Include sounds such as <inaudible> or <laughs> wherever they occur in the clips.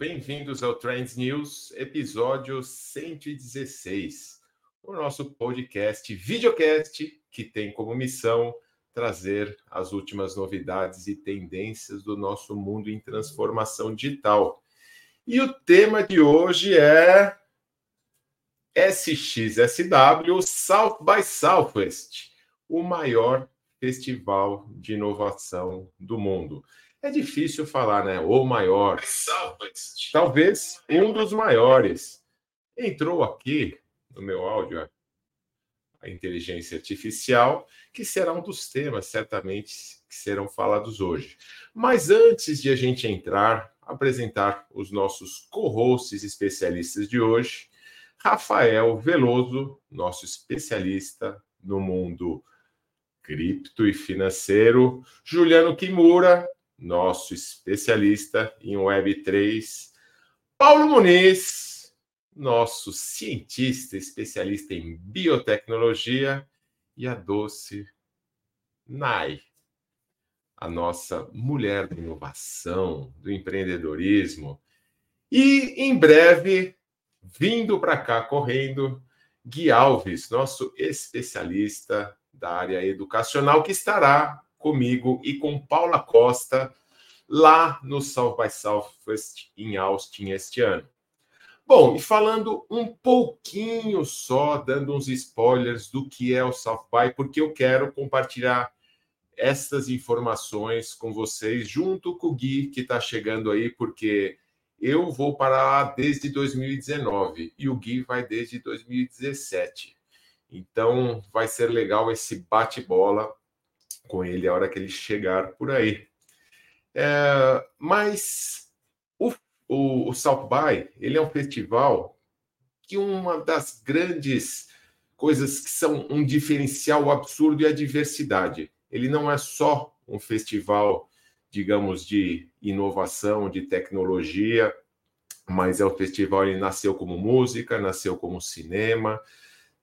bem-vindos ao Trends News, episódio 116, o nosso podcast, videocast, que tem como missão trazer as últimas novidades e tendências do nosso mundo em transformação digital. E o tema de hoje é SXSW South by Southwest, o maior festival de inovação do mundo. É difícil falar, né? O maior. Talvez um dos maiores. Entrou aqui no meu áudio a inteligência artificial, que será um dos temas, certamente, que serão falados hoje. Mas antes de a gente entrar, apresentar os nossos co-hosts especialistas de hoje, Rafael Veloso, nosso especialista no mundo cripto e financeiro, Juliano Kimura, nosso especialista em Web3, Paulo Muniz, nosso cientista especialista em biotecnologia, e a Doce Nai, a nossa mulher da inovação, do empreendedorismo. E em breve, vindo para cá correndo, Gui Alves, nosso especialista da área educacional, que estará comigo e com Paula Costa lá no South by Southwest em Austin este ano. Bom, e falando um pouquinho só, dando uns spoilers do que é o South by, porque eu quero compartilhar essas informações com vocês, junto com o Gui, que está chegando aí, porque eu vou para lá desde 2019 e o Gui vai desde 2017. Então vai ser legal esse bate-bola com ele a hora que ele chegar por aí. É, mas o, o, o South by ele é um festival que uma das grandes coisas que são um diferencial absurdo é a diversidade. Ele não é só um festival, digamos, de inovação, de tecnologia, mas é um festival, ele nasceu como música, nasceu como cinema,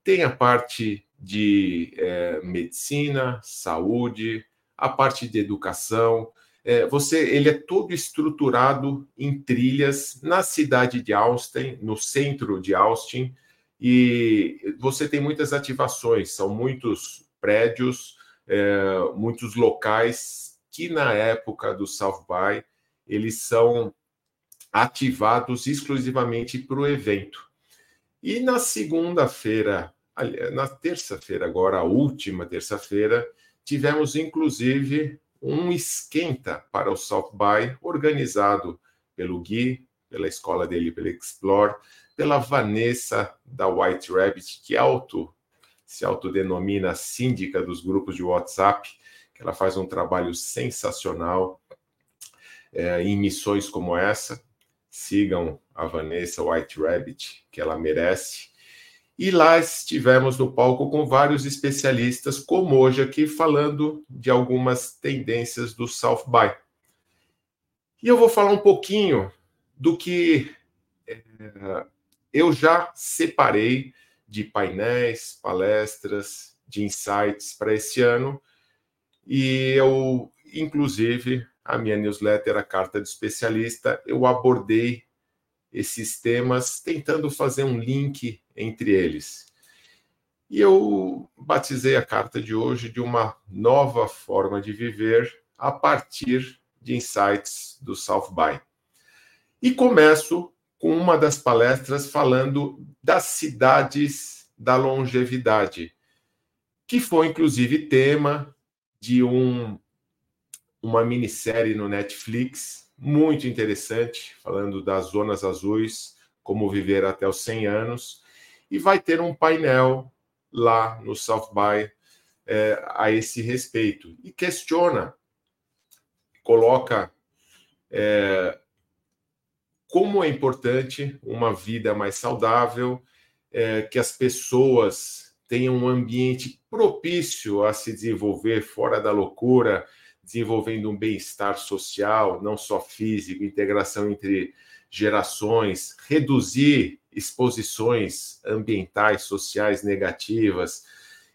tem a parte de é, medicina, saúde, a parte de educação. É, você, ele é todo estruturado em trilhas na cidade de Austin, no centro de Austin, e você tem muitas ativações, são muitos prédios, é, muitos locais que na época do South by eles são ativados exclusivamente para o evento. E na segunda-feira na terça-feira, agora, a última terça-feira, tivemos inclusive um esquenta para o South by, organizado pelo Gui, pela escola dele, pela Explore, pela Vanessa da White Rabbit, que auto, se autodenomina síndica dos grupos de WhatsApp, que ela faz um trabalho sensacional é, em missões como essa. Sigam a Vanessa White Rabbit, que ela merece. E lá estivemos no palco com vários especialistas, como hoje aqui, falando de algumas tendências do South by. E eu vou falar um pouquinho do que é, eu já separei de painéis, palestras, de insights para esse ano. E eu, inclusive, a minha newsletter, a Carta de Especialista, eu abordei esses temas, tentando fazer um link entre eles. E eu batizei a carta de hoje de uma nova forma de viver a partir de insights do South by. E começo com uma das palestras falando das cidades da longevidade, que foi inclusive tema de um, uma minissérie no Netflix muito interessante, falando das zonas azuis, como viver até os 100 anos e vai ter um painel lá no South by é, a esse respeito. E questiona, coloca é, como é importante uma vida mais saudável, é, que as pessoas tenham um ambiente propício a se desenvolver fora da loucura, desenvolvendo um bem-estar social, não só físico, integração entre gerações, reduzir exposições ambientais, sociais negativas.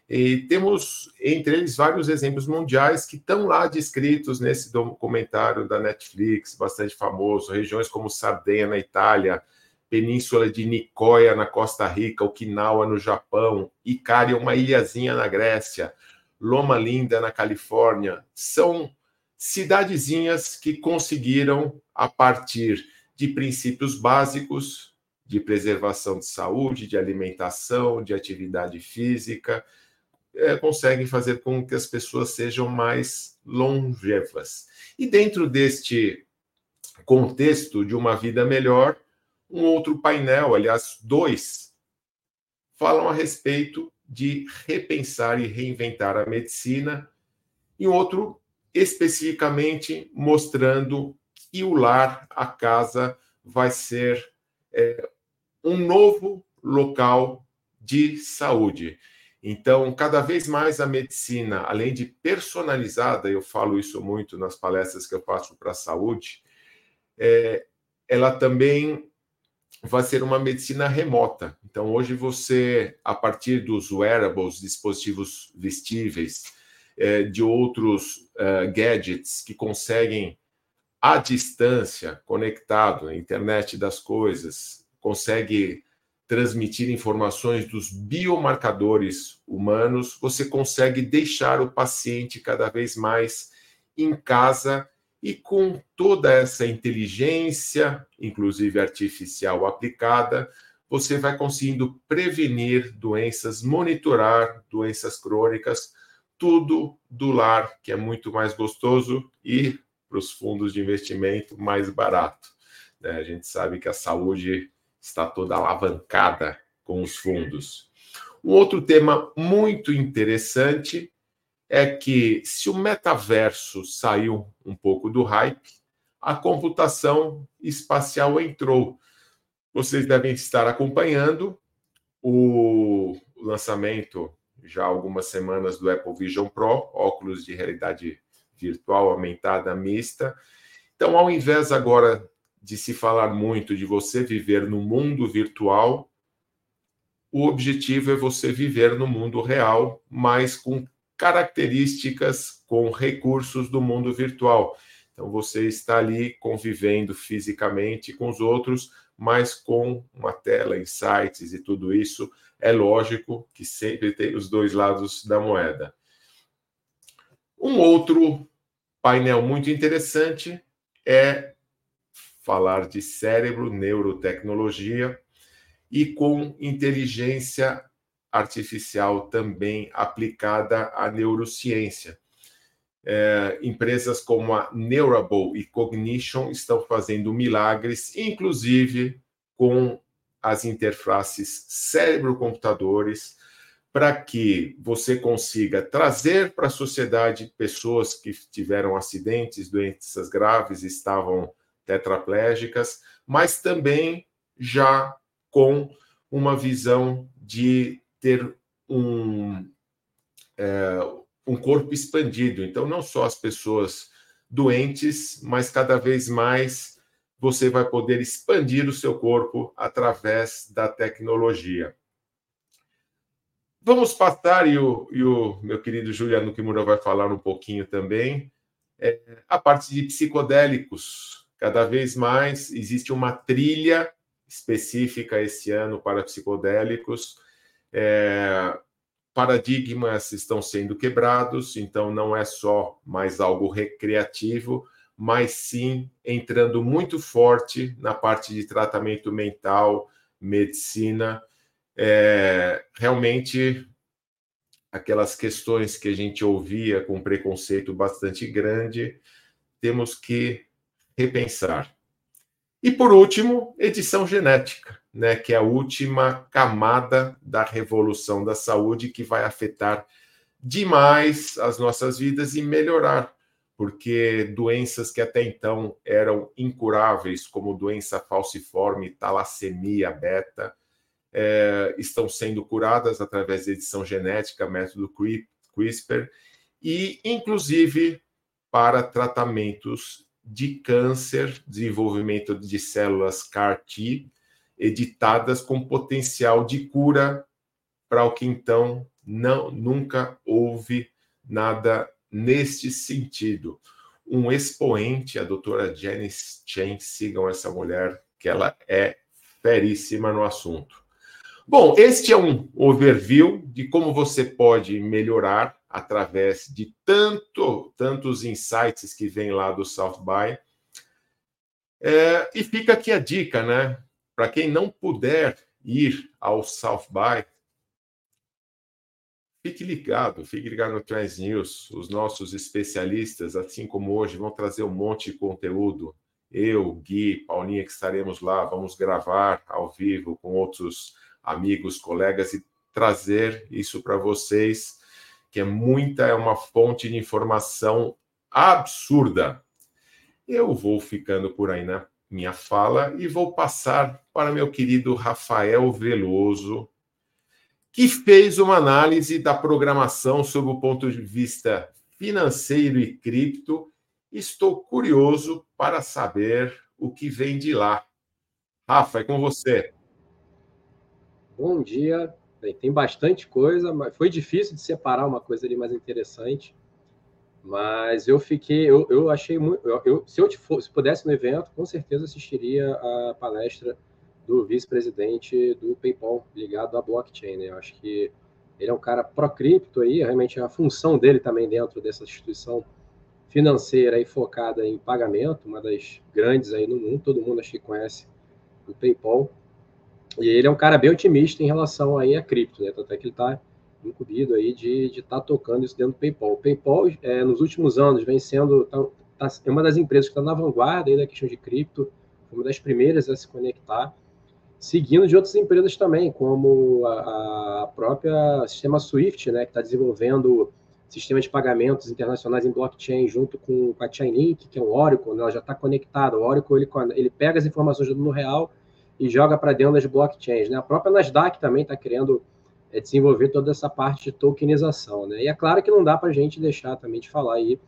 E temos entre eles vários exemplos mundiais que estão lá descritos nesse documentário da Netflix, bastante famoso, regiões como Sardenha na Itália, Península de Nicoya na Costa Rica, Okinawa no Japão, Icária, uma ilhazinha na Grécia, Loma Linda na Califórnia, são cidadezinhas que conseguiram, a partir de princípios básicos de preservação de saúde, de alimentação, de atividade física, é, conseguem fazer com que as pessoas sejam mais longevas. E dentro deste contexto de uma vida melhor, um outro painel, aliás, dois, falam a respeito de repensar e reinventar a medicina, e outro especificamente mostrando que o lar, a casa, vai ser é, um novo local de saúde. Então, cada vez mais a medicina, além de personalizada, eu falo isso muito nas palestras que eu faço para a saúde, é, ela também vai ser uma medicina remota. Então, hoje você, a partir dos wearables, dispositivos vestíveis, é, de outros é, gadgets que conseguem, à distância, conectado internet das coisas, consegue transmitir informações dos biomarcadores humanos, você consegue deixar o paciente cada vez mais em casa e com toda essa inteligência, inclusive artificial aplicada, você vai conseguindo prevenir doenças, monitorar doenças crônicas, tudo do lar, que é muito mais gostoso e para os fundos de investimento mais barato. Né? A gente sabe que a saúde está toda alavancada com os fundos. Um outro tema muito interessante é que se o metaverso saiu um pouco do hype, a computação espacial entrou. Vocês devem estar acompanhando o lançamento já algumas semanas do Apple Vision Pro, óculos de realidade virtual aumentada mista. Então, ao invés agora de se falar muito de você viver no mundo virtual, o objetivo é você viver no mundo real, mas com características, com recursos do mundo virtual. Então, você está ali convivendo fisicamente com os outros, mas com uma tela, insights e tudo isso. É lógico que sempre tem os dois lados da moeda. Um outro painel muito interessante é falar de cérebro, neurotecnologia e com inteligência artificial também aplicada à neurociência. É, empresas como a Neurable e Cognition estão fazendo milagres, inclusive com as interfaces cérebro-computadores, para que você consiga trazer para a sociedade pessoas que tiveram acidentes, doenças graves, estavam tetraplégicas, mas também já com uma visão de ter um, é, um corpo expandido. Então, não só as pessoas doentes, mas cada vez mais você vai poder expandir o seu corpo através da tecnologia. Vamos passar, e o, e o meu querido Juliano Kimura vai falar um pouquinho também, é, a parte de psicodélicos, Cada vez mais existe uma trilha específica esse ano para psicodélicos. É, paradigmas estão sendo quebrados, então não é só mais algo recreativo, mas sim entrando muito forte na parte de tratamento mental, medicina. É, realmente, aquelas questões que a gente ouvia com preconceito bastante grande, temos que repensar. E por último, edição genética, né, que é a última camada da revolução da saúde que vai afetar demais as nossas vidas e melhorar, porque doenças que até então eram incuráveis, como doença falciforme, talassemia beta, é, estão sendo curadas através da edição genética, método CRISPR, e inclusive para tratamentos de câncer, desenvolvimento de células CAR-T editadas com potencial de cura para o que então não nunca houve nada neste sentido. Um expoente, a doutora Janice Chen, sigam essa mulher, que ela é feríssima no assunto. Bom, este é um overview de como você pode melhorar através de tanto, tantos insights que vem lá do South by. É, e fica aqui a dica, né? Para quem não puder ir ao South by, fique ligado, fique ligado no Trans News. Os nossos especialistas, assim como hoje, vão trazer um monte de conteúdo. Eu, Gui, Paulinha, que estaremos lá, vamos gravar ao vivo com outros amigos, colegas e trazer isso para vocês, que é muita, é uma fonte de informação absurda. Eu vou ficando por aí na minha fala e vou passar para meu querido Rafael Veloso, que fez uma análise da programação sob o ponto de vista financeiro e cripto. Estou curioso para saber o que vem de lá. Rafa, é com você. Bom dia. Tem bastante coisa, mas foi difícil de separar uma coisa ali mais interessante. Mas eu fiquei, eu, eu achei muito. Eu, eu, se eu fosse, se pudesse no evento, com certeza assistiria a palestra do vice-presidente do PayPal ligado à blockchain. Né? Eu acho que ele é um cara pró-cripto aí, realmente a função dele também dentro dessa instituição financeira e focada em pagamento, uma das grandes aí no mundo, todo mundo acho que conhece o PayPal. E ele é um cara bem otimista em relação aí a cripto, né? Tanto é que ele está incumbido aí de estar tá tocando isso dentro do PayPal. O PayPal, é, nos últimos anos, vem sendo tá, tá, é uma das empresas que está na vanguarda aí da questão de cripto, uma das primeiras a se conectar, seguindo de outras empresas também, como a, a própria sistema Swift, né, que está desenvolvendo sistema de pagamentos internacionais em blockchain junto com, com a Chainlink, que é um Oracle, né, ela já está conectada. O Oracle ele, ele pega as informações do mundo real e joga para dentro das blockchains. Né? A própria Nasdaq também está querendo é, desenvolver toda essa parte de tokenização. Né? E é claro que não dá para a gente deixar também de falar aí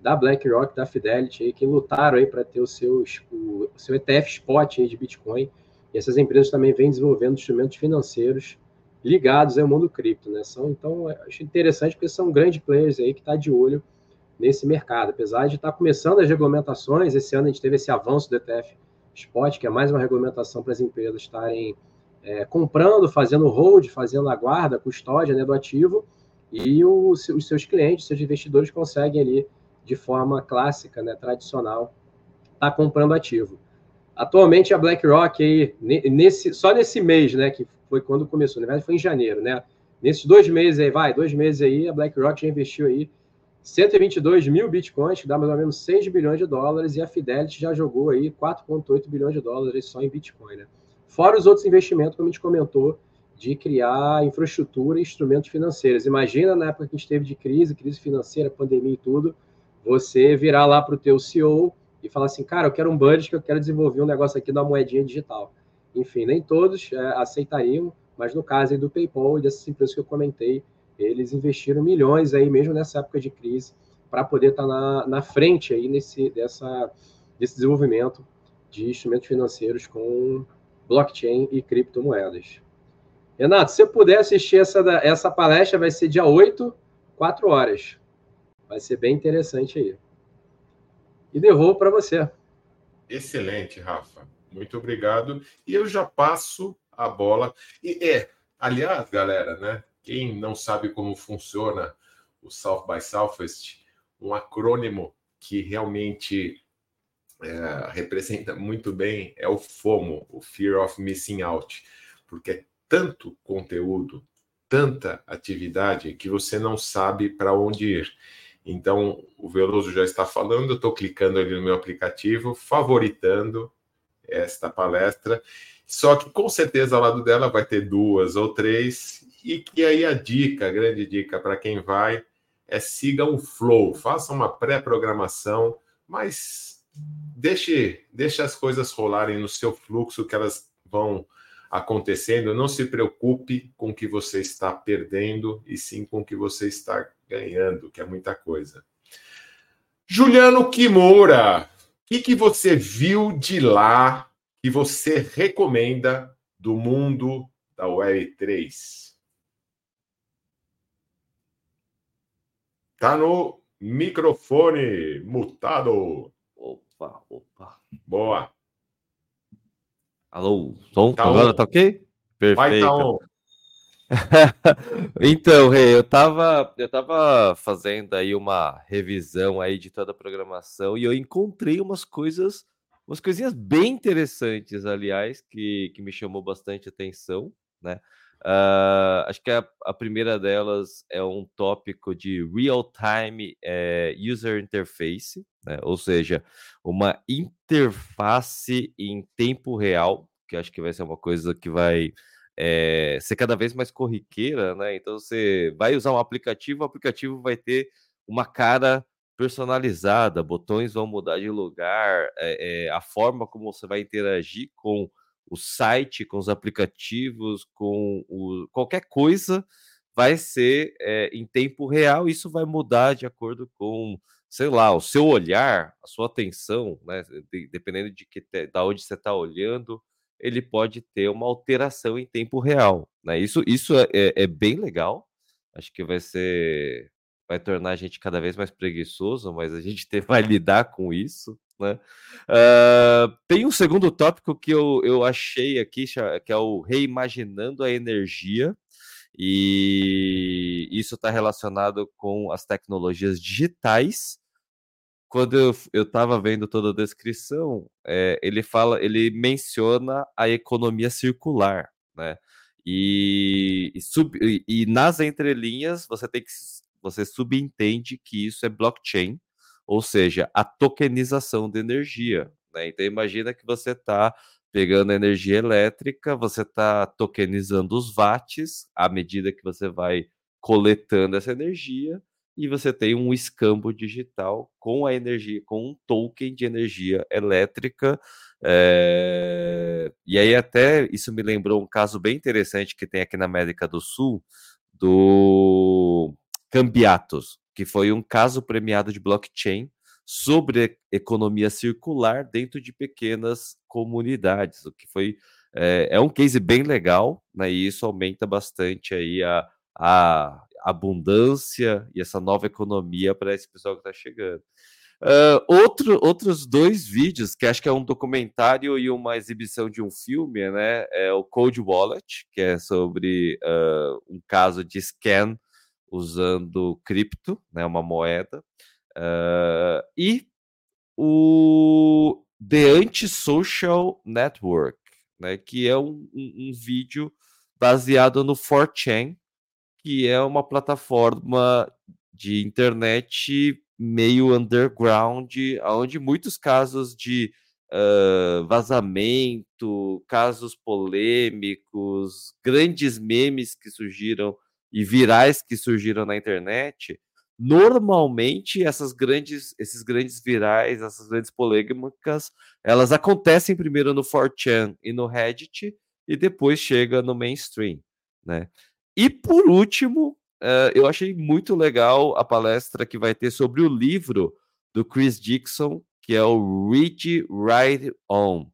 da BlackRock, da Fidelity, aí, que lutaram aí para ter o, seus, o, seu ETF spot aí de Bitcoin. E essas empresas também vêm desenvolvendo instrumentos financeiros ligados ao mundo cripto, né? São, então, acho interessante porque são grandes players aí que estão tá de olho nesse mercado. Apesar de estar tá começando as regulamentações, esse ano a gente teve esse avanço do ETF spot, que é mais uma regulamentação para as empresas estarem é, comprando, fazendo hold, fazendo a guarda, custódia né, do ativo, e o, os seus clientes, seus investidores conseguem ali, de forma clássica, né, tradicional, estar tá comprando ativo. Atualmente a BlackRock aí, nesse, só nesse mês, né, que foi quando começou, na verdade foi em janeiro, né? Nesses dois meses aí, vai, dois meses aí, a BlackRock já investiu aí 122 mil bitcoins, que dá mais ou menos 6 bilhões de dólares, e a Fidelity já jogou aí 4,8 bilhões de dólares só em Bitcoin. Né? Fora os outros investimentos, como a gente comentou, de criar infraestrutura e instrumentos financeiros. Imagina na época que a gente teve de crise, crise financeira, pandemia e tudo, você virar lá para o teu CEO e falar assim, cara, eu quero um budget que eu quero desenvolver um negócio aqui da moedinha digital. Enfim, nem todos é, aceitariam, mas no caso aí do PayPal e dessas empresas que eu comentei, eles investiram milhões aí, mesmo nessa época de crise, para poder estar tá na, na frente aí nesse, dessa, desse desenvolvimento de instrumentos financeiros com blockchain e criptomoedas. Renato, se você puder assistir essa, essa palestra, vai ser dia 8, 4 horas. Vai ser bem interessante aí. E devolvo para você. Excelente, Rafa. Muito obrigado. E eu já passo a bola. E é, aliás, galera, né? Quem não sabe como funciona o South by Southwest, um acrônimo que realmente é, representa muito bem é o FOMO, o Fear of Missing Out, porque é tanto conteúdo, tanta atividade que você não sabe para onde ir. Então, o Veloso já está falando, eu estou clicando ali no meu aplicativo, favoritando esta palestra. Só que com certeza ao lado dela vai ter duas ou três, e que aí a dica, a grande dica para quem vai, é siga um flow, faça uma pré-programação, mas deixe, deixe as coisas rolarem no seu fluxo, que elas vão acontecendo. Não se preocupe com o que você está perdendo, e sim com o que você está ganhando, que é muita coisa. Juliano Kimura, o que, que você viu de lá que você recomenda do mundo da Web3? Tá no microfone mutado. Opa, opa. Boa. Alô, som? Tá Agora on. tá ok? Perfeito. Vai tá on. <laughs> então, Rei, eu tava, eu tava fazendo aí uma revisão aí de toda a programação e eu encontrei umas coisas, umas coisinhas bem interessantes, aliás, que, que me chamou bastante atenção, né? Uh, acho que a, a, primeira delas é um tópico de real-time é, user interface, né? ou seja, uma interface em tempo real, que acho que vai ser uma coisa que vai é, ser cada vez mais corriqueira, né? Então você vai usar um aplicativo, o aplicativo vai ter uma cara personalizada, botões vão mudar de lugar, é, a forma como você vai interagir com o site, com os aplicativos, com o, qualquer coisa vai ser em tempo real. Isso vai mudar de acordo com, sei lá, o seu olhar, a sua atenção, né? Dependendo de que, da onde você está olhando, ele pode ter uma alteração em tempo real. Né? Isso, isso é, é, é bem legal. Acho que vai ser. Vai tornar a gente cada vez mais preguiçoso, mas a gente <laughs> vai lidar com isso. Né? Uh, tem um segundo tópico que eu, eu achei aqui, que é o reimaginando a energia, e isso está relacionado com as tecnologias digitais quando eu estava vendo toda a descrição, é, ele fala, ele menciona a economia circular, né? E, e, sub, e, e, nas entrelinhas você tem que você subentende que isso é blockchain, ou seja, a tokenização de energia. Né? Então imagina que você está pegando energia elétrica, você está tokenizando os watts à medida que você vai coletando essa energia e você tem um escambo digital com a energia, com um token de energia elétrica. É... E aí, até isso me lembrou um caso bem interessante que tem aqui na América do Sul, do Cambiatos, que foi um caso premiado de blockchain sobre economia circular dentro de pequenas comunidades, o que foi é, é um case bem legal, né? E isso aumenta bastante aí a, a abundância e essa nova economia para esse pessoal que está chegando. Uh, outro, outros dois vídeos, que acho que é um documentário e uma exibição de um filme, né? É o Code Wallet, que é sobre uh, um caso de scan usando cripto, né? Uma moeda. Uh, e o The Anti-Social Network, né? Que é um, um, um vídeo baseado no 4chan, que é uma plataforma de internet meio underground, onde muitos casos de uh, vazamento, casos polêmicos, grandes memes que surgiram e virais que surgiram na internet, normalmente essas grandes, esses grandes virais, essas grandes polêmicas, elas acontecem primeiro no 4chan e no Reddit e depois chega no mainstream, né? E por último, uh, eu achei muito legal a palestra que vai ter sobre o livro do Chris Dixon, que é o Read Write On.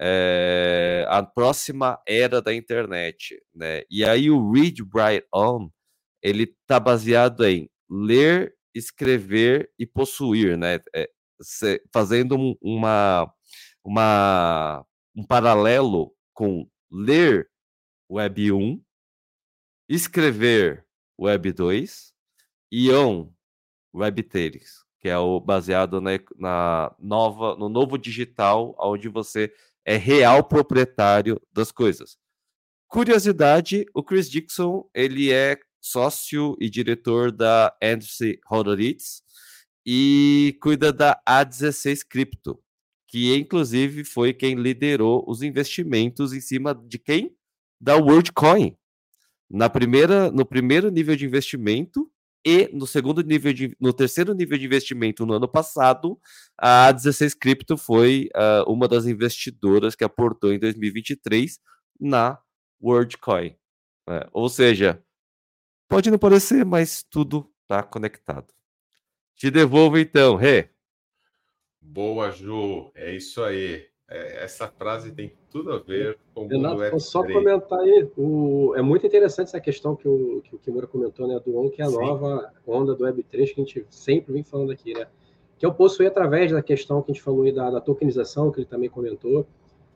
É, a próxima era da internet, né? E aí o Read Write On, ele tá baseado em ler, escrever e possuir, né? É, fazendo um, uma, uma, um paralelo com ler Web 1 escrever Web 2 e on Web 3, que é o baseado na, na, nova, no novo digital, onde você é real proprietário das coisas. Curiosidade, o Chris Dixon, ele é sócio e diretor da Andrew Horowitz e cuida da A16 Crypto, que inclusive foi quem liderou os investimentos em cima de quem? Da WorldCoin, na primeira, no primeiro nível de investimento e no segundo nível de, no terceiro nível de investimento no ano passado, a 16 Crypto foi uh, uma das investidoras que aportou em 2023 na WorldCoin. Né? Ou seja, pode não parecer, mas tudo está conectado. Te devolvo então, Rê. Boa, Ju. É isso aí. É, essa frase tem tudo a ver com o Renato, mundo só comentar aí, o, é muito interessante essa questão que o, que o Kimura comentou, né, do ON, que é a Sim. nova onda do Web3 que a gente sempre vem falando aqui, né? Que eu posso ir através da questão que a gente falou aí da, da tokenização, que ele também comentou,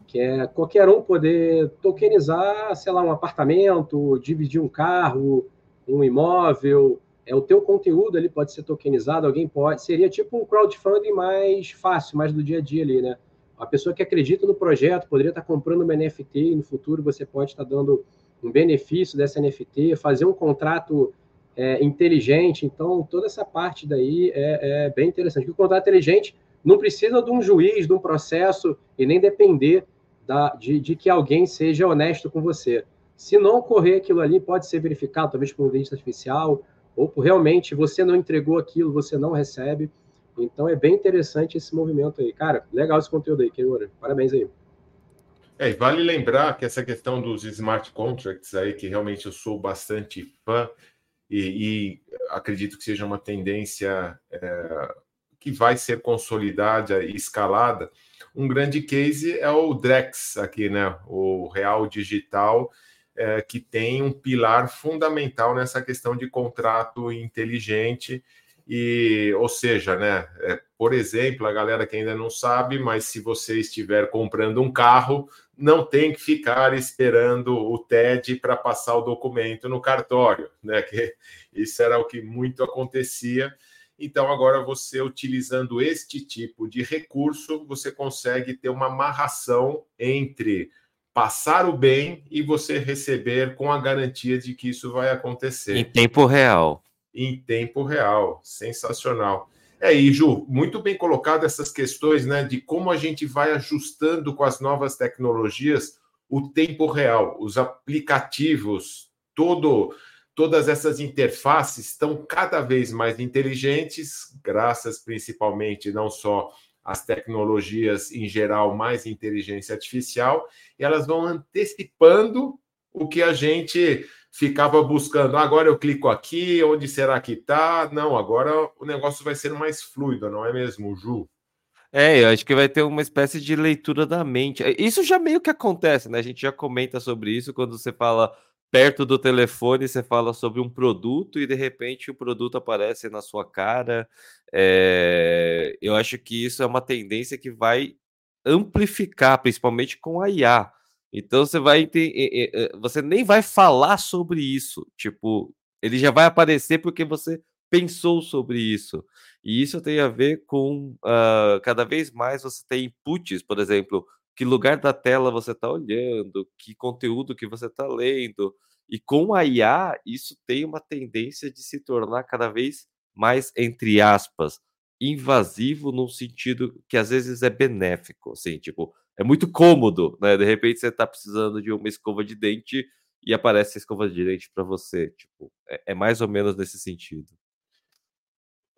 que é qualquer um poder tokenizar, sei lá, um apartamento, dividir um carro, um imóvel, é o teu conteúdo ali pode ser tokenizado, alguém pode, seria tipo um crowdfunding mais fácil, mais do dia a dia ali, né? A pessoa que acredita no projeto poderia estar comprando uma NFT e no futuro você pode estar dando um benefício dessa NFT, fazer um contrato é, inteligente. Então, toda essa parte daí é, é bem interessante. Porque o contrato inteligente não precisa de um juiz, de um processo e nem depender da, de, de, que alguém seja honesto com você. Se não ocorrer aquilo ali, pode ser verificado, talvez por um inteligência artificial, ou por realmente você não entregou aquilo, você não recebe. Então é bem interessante esse movimento aí. Cara, legal esse conteúdo aí, Keura. Parabéns aí. É, e vale lembrar que essa questão dos smart contracts aí, que realmente eu sou bastante fã e, e acredito que seja uma tendência é, que vai ser consolidada e escalada. Um grande case é o Drex aqui, né? O Real Digital, é, que tem um pilar fundamental nessa questão de contrato inteligente e, ou seja, né, é, por exemplo, a galera que ainda não sabe, mas se você estiver comprando um carro, não tem que ficar esperando o TED para passar o documento no cartório, né? Que isso era o que muito acontecia. Então, agora você utilizando este tipo de recurso, você consegue ter uma amarração entre passar o bem e você receber com a garantia de que isso vai acontecer. Em tempo real em tempo real. Sensacional. É, e Ju, muito bem colocado essas questões, né, de como a gente vai ajustando com as novas tecnologias o tempo real, os aplicativos, todo, todas essas interfaces estão cada vez mais inteligentes, graças principalmente não só às tecnologias em geral, mais inteligência artificial, e elas vão antecipando o que a gente ficava buscando, agora eu clico aqui, onde será que está? Não, agora o negócio vai ser mais fluido, não é mesmo, Ju? É, eu acho que vai ter uma espécie de leitura da mente. Isso já meio que acontece, né? A gente já comenta sobre isso quando você fala perto do telefone, você fala sobre um produto e de repente o produto aparece na sua cara. É... Eu acho que isso é uma tendência que vai amplificar, principalmente com a IA. Então você vai ter, você nem vai falar sobre isso, tipo, ele já vai aparecer porque você pensou sobre isso. E isso tem a ver com uh, cada vez mais você tem inputs, por exemplo, que lugar da tela você está olhando, que conteúdo que você está lendo. E com a IA, isso tem uma tendência de se tornar cada vez mais, entre aspas, invasivo num sentido que às vezes é benéfico, assim, tipo, é muito cômodo, né? De repente você está precisando de uma escova de dente e aparece a escova de dente para você. Tipo, é, é, mais ou menos nesse sentido.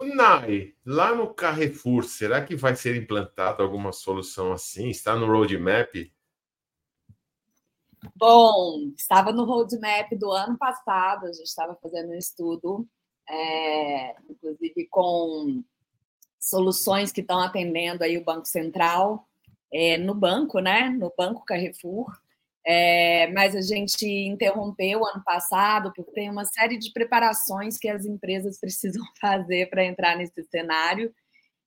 Nai, lá no Carrefour, será que vai ser implantada alguma solução assim? Está no roadmap? Bom, estava no roadmap do ano passado, a gente estava fazendo um estudo, é, inclusive com soluções que estão atendendo aí o Banco Central é, no banco, né? No Banco Carrefour. É, mas a gente interrompeu ano passado porque tem uma série de preparações que as empresas <laughs> precisam fazer para entrar nesse cenário.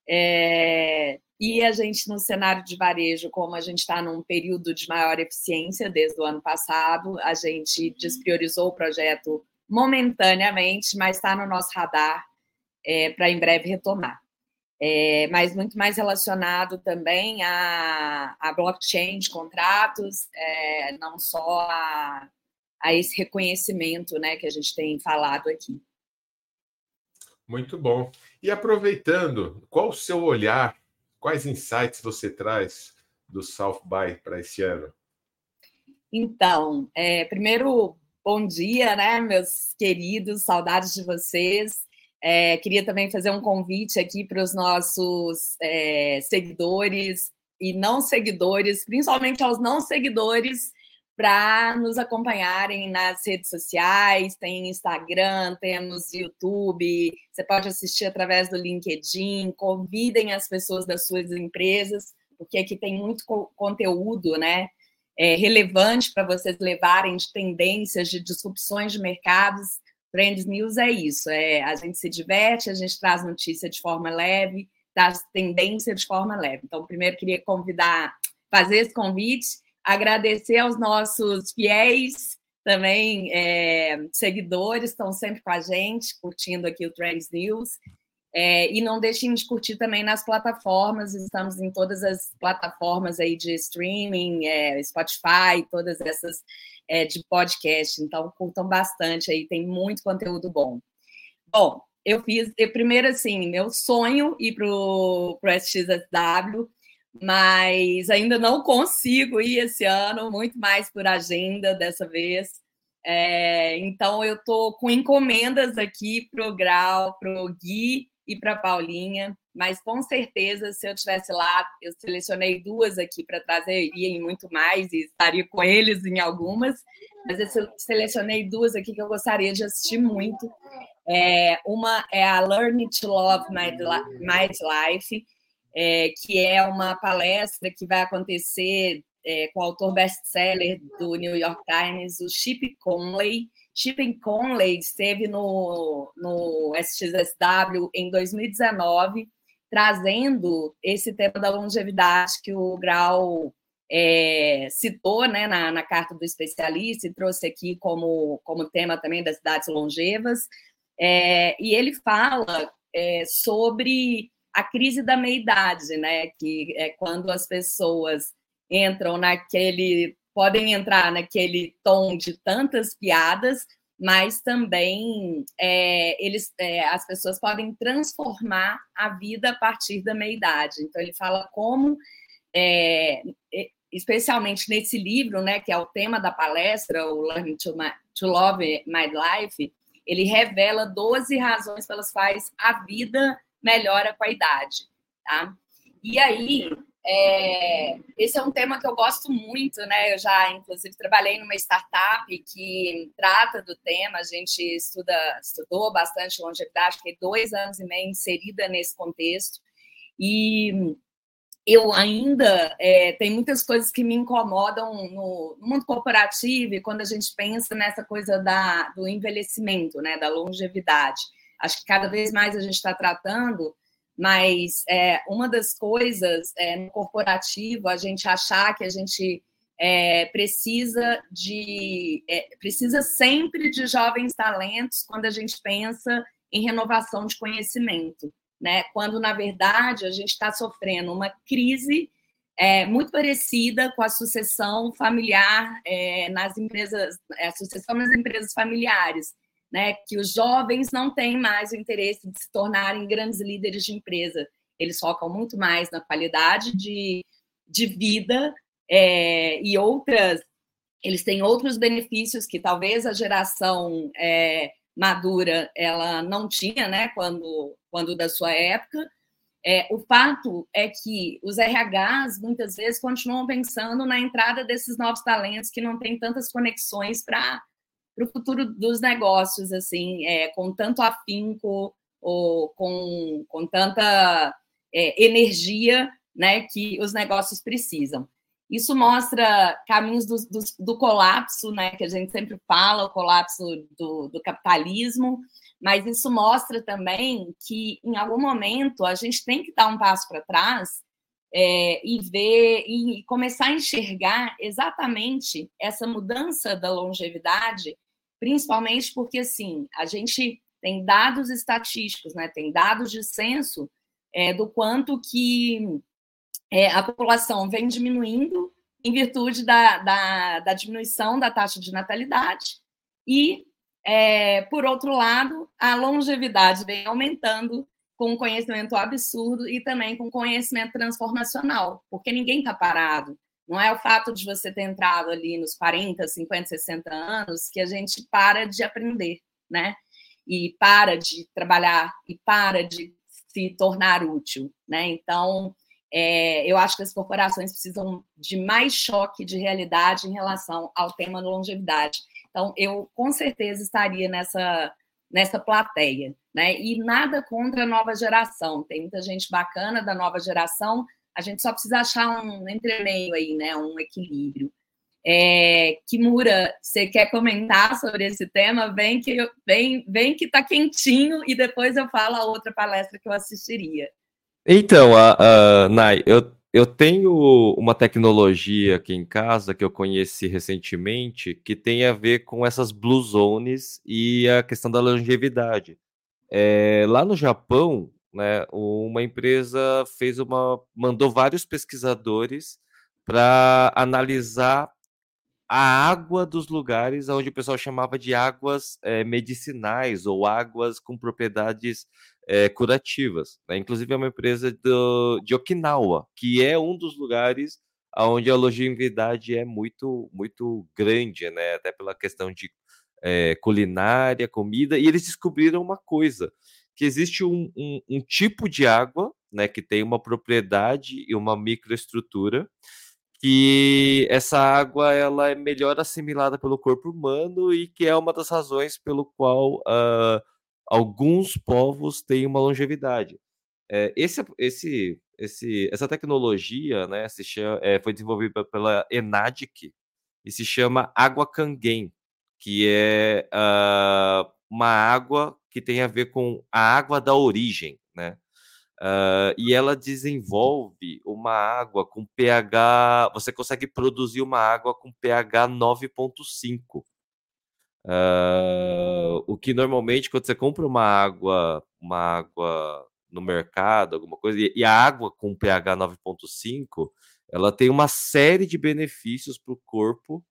É, e a gente, no cenário de varejo, como a gente está num período de maior eficiência desde o ano passado, a gente despriorizou o projeto momentaneamente, mas está no nosso radar é, para em breve retomar é, mas muito mais relacionado também a, a blockchain de contratos, é, não só a, a esse reconhecimento né, que a gente tem falado aqui. Muito bom. E aproveitando, qual o seu olhar, quais insights você traz do South by para esse ano? Então, é, primeiro, bom dia, né, meus queridos, saudades de vocês. É, queria também fazer um convite aqui para os nossos é, seguidores e não seguidores, principalmente aos não seguidores, para nos acompanharem nas redes sociais, tem Instagram, temos YouTube, você pode assistir através do LinkedIn, convidem as pessoas das suas empresas porque aqui tem muito co conteúdo, né? É, relevante para vocês levarem de tendências, de disrupções de mercados. Trends News é isso, é a gente se diverte, a gente traz notícia de forma leve, traz tendência de forma leve. Então, primeiro queria convidar, fazer esse convite, agradecer aos nossos fiéis também é, seguidores, estão sempre com a gente, curtindo aqui o Trends News. É, e não deixem de curtir também nas plataformas, estamos em todas as plataformas aí de streaming, é, Spotify, todas essas é, de podcast, então curtam bastante aí, tem muito conteúdo bom. Bom, eu fiz, eu, primeiro assim, meu sonho ir para o SXSW, mas ainda não consigo ir esse ano, muito mais por agenda dessa vez. É, então eu estou com encomendas aqui para o Grau, para o Gui e para Paulinha, mas com certeza, se eu estivesse lá, eu selecionei duas aqui para trazer, em muito mais e estaria com eles em algumas, mas eu selecionei duas aqui que eu gostaria de assistir muito. É, uma é a Learn to Love My, My Life, é, que é uma palestra que vai acontecer é, com o autor best-seller do New York Times, o Chip Conley. Chip Conley esteve no, no SXSW em 2019, trazendo esse tema da longevidade que o Grau é, citou né, na, na, carta do especialista e trouxe aqui como, como tema também das cidades longevas. É, e ele fala é, sobre a crise da meia-idade, né? Que é quando as pessoas entram naquele. podem entrar naquele tom de tantas piadas, mas também é, eles, é, as pessoas podem transformar a vida a partir da meia-idade. Então, ele fala como, é, especialmente nesse livro, né, que é o tema da palestra, o Learning to, to Love My Life, ele revela 12 razões pelas quais a vida melhora com a idade, tá? E aí, é, esse é um tema que eu gosto muito, né? Eu já, inclusive, trabalhei numa startup que trata do tema. A gente estuda, estudou bastante longevidade, fiquei dois anos e meio inserida nesse contexto. E eu ainda é, tem muitas coisas que me incomodam no, no, mundo corporativo e quando a gente pensa nessa coisa da, do envelhecimento, né, da longevidade. Acho que cada vez mais a gente está tratando, mas é, uma das coisas é, no corporativo, a gente achar que a gente é, precisa de é, precisa sempre de jovens talentos quando a gente pensa em renovação de conhecimento, né? Quando na verdade a gente está sofrendo uma crise é, muito parecida com a sucessão familiar é, nas empresas, a sucessão nas empresas familiares né, que os jovens não têm mais o interesse de se tornarem grandes líderes de empresa. Eles focam muito mais na qualidade de, de vida é, e outras. Eles têm outros benefícios que talvez a geração é, madura ela não tinha, né, quando, quando da sua época. É, o fato é que os RHs muitas vezes continuam pensando na entrada desses novos talentos que não têm tantas conexões para para o futuro dos negócios, assim, é, com tanto afinco ou com, com tanta é, energia né, que os negócios precisam. Isso mostra caminhos do, do, do, colapso, né, que a gente sempre fala, o colapso do, do capitalismo, mas isso mostra também que, em algum momento, a gente tem que dar um passo para trás é, e ver e começar a enxergar exatamente essa mudança da longevidade principalmente porque, assim, a gente tem dados estatísticos, né, tem dados de censo é, do quanto que é, a população vem diminuindo em virtude da, da, da, diminuição da taxa de natalidade e, é, por outro lado, a longevidade vem aumentando com um conhecimento absurdo e também com conhecimento transformacional, porque ninguém está parado. Não é o fato de você ter entrado ali nos 40, 50, 60 anos que a gente para de aprender, né? E para de trabalhar e para de se tornar útil, né? Então, é, eu acho que as corporações precisam de mais choque de realidade em relação ao tema da longevidade. Então, eu com certeza estaria nessa, nessa plateia, né? E nada contra a nova geração. Tem muita gente bacana da nova geração, A gente só precisa achar um entremeio aí, né? Um equilíbrio. É, Kimura, você quer comentar sobre esse tema? Vem que vem, vem que tá quentinho e depois eu falo a outra palestra que eu assistiria. Então, a, a Nai, eu, eu tenho uma tecnologia aqui em casa que eu conheci recentemente que tem a ver com essas blue zones e a questão da longevidade. É, lá no Japão, né, uma empresa fez uma, mandou vários pesquisadores para analisar a água dos lugares onde o pessoal chamava de águas é, medicinais ou águas com propriedades é, curativas. Né? Inclusive, é uma empresa do, de Okinawa, que é um dos lugares onde a longevidade é muito, muito grande, né? até pela questão de é, culinária, comida, e eles descobriram uma coisa, que existe um, um, um tipo de água né, que tem uma propriedade e uma microestrutura que essa água ela é melhor assimilada pelo corpo humano e que é uma das razões pelo qual uh, alguns povos têm uma longevidade. É, esse, esse, esse, essa tecnologia né, se chama, é, foi desenvolvida pela Enadic e se chama água canguém, que é uh, uma água que tem a ver com a água da origem, né? Uh, e ela desenvolve uma água com pH. Você consegue produzir uma água com pH 9,5. Uh, o que normalmente, quando você compra uma água, uma água no mercado, alguma coisa, e, a água com pH 9,5, ela tem uma série de benefícios para o corpo,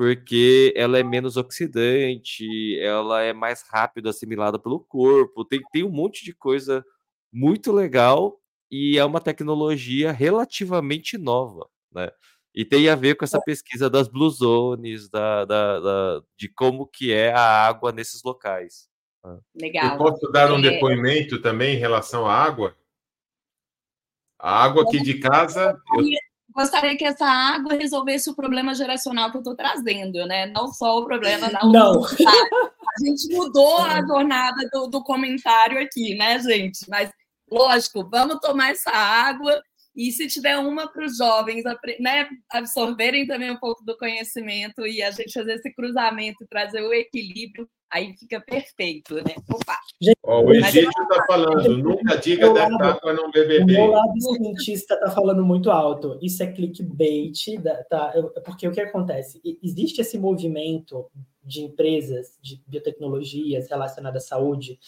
porque ela é menos oxidante, ela é mais rápido assimilada pelo corpo, tem, tem um monte de coisa muito legal e é uma tecnologia relativamente nova, né? E tem a ver com essa pesquisa das blue zones, da, da, da de como que é a água nesses locais. Né. Legal. Eu posso dar um é... depoimento também em relação à água? A água aqui de casa. Eu... Gostaria que essa água resolvesse o problema geracional que eu estou trazendo, né? Não só o problema da Não. <laughs> A gente mudou a jornada do, do comentário aqui, né, gente? Mas lógico, vamos tomar essa água e se tiver uma para os jovens né, absorverem também um pouco do conhecimento e a gente fazer esse cruzamento, trazer o equilíbrio, aí fica perfeito, né? Opa. Gente, o Egídio está falando, nunca diga dessa água não beber. O meu lado cientista está falando muito alto. Isso é clickbait, tá? Porque o que acontece? Existe esse movimento de empresas de biotecnologias relacionadas à saúde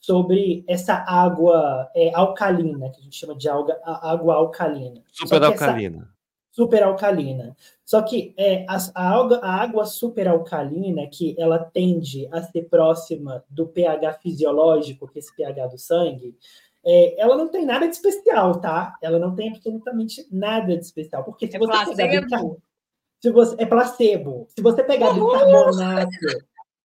sobre essa água é, alcalina, que a gente chama de água, água alcalina. Super alcalina. Super alcalina. Só que é, a, a, água, a água super alcalina, que ela tende a ser próxima do pH fisiológico, que é esse pH do sangue, é, ela não tem nada de especial, tá? Ela não tem absolutamente nada de especial. Porque se é você placebo. pegar se você, é placebo. Se você pegar bicarbonato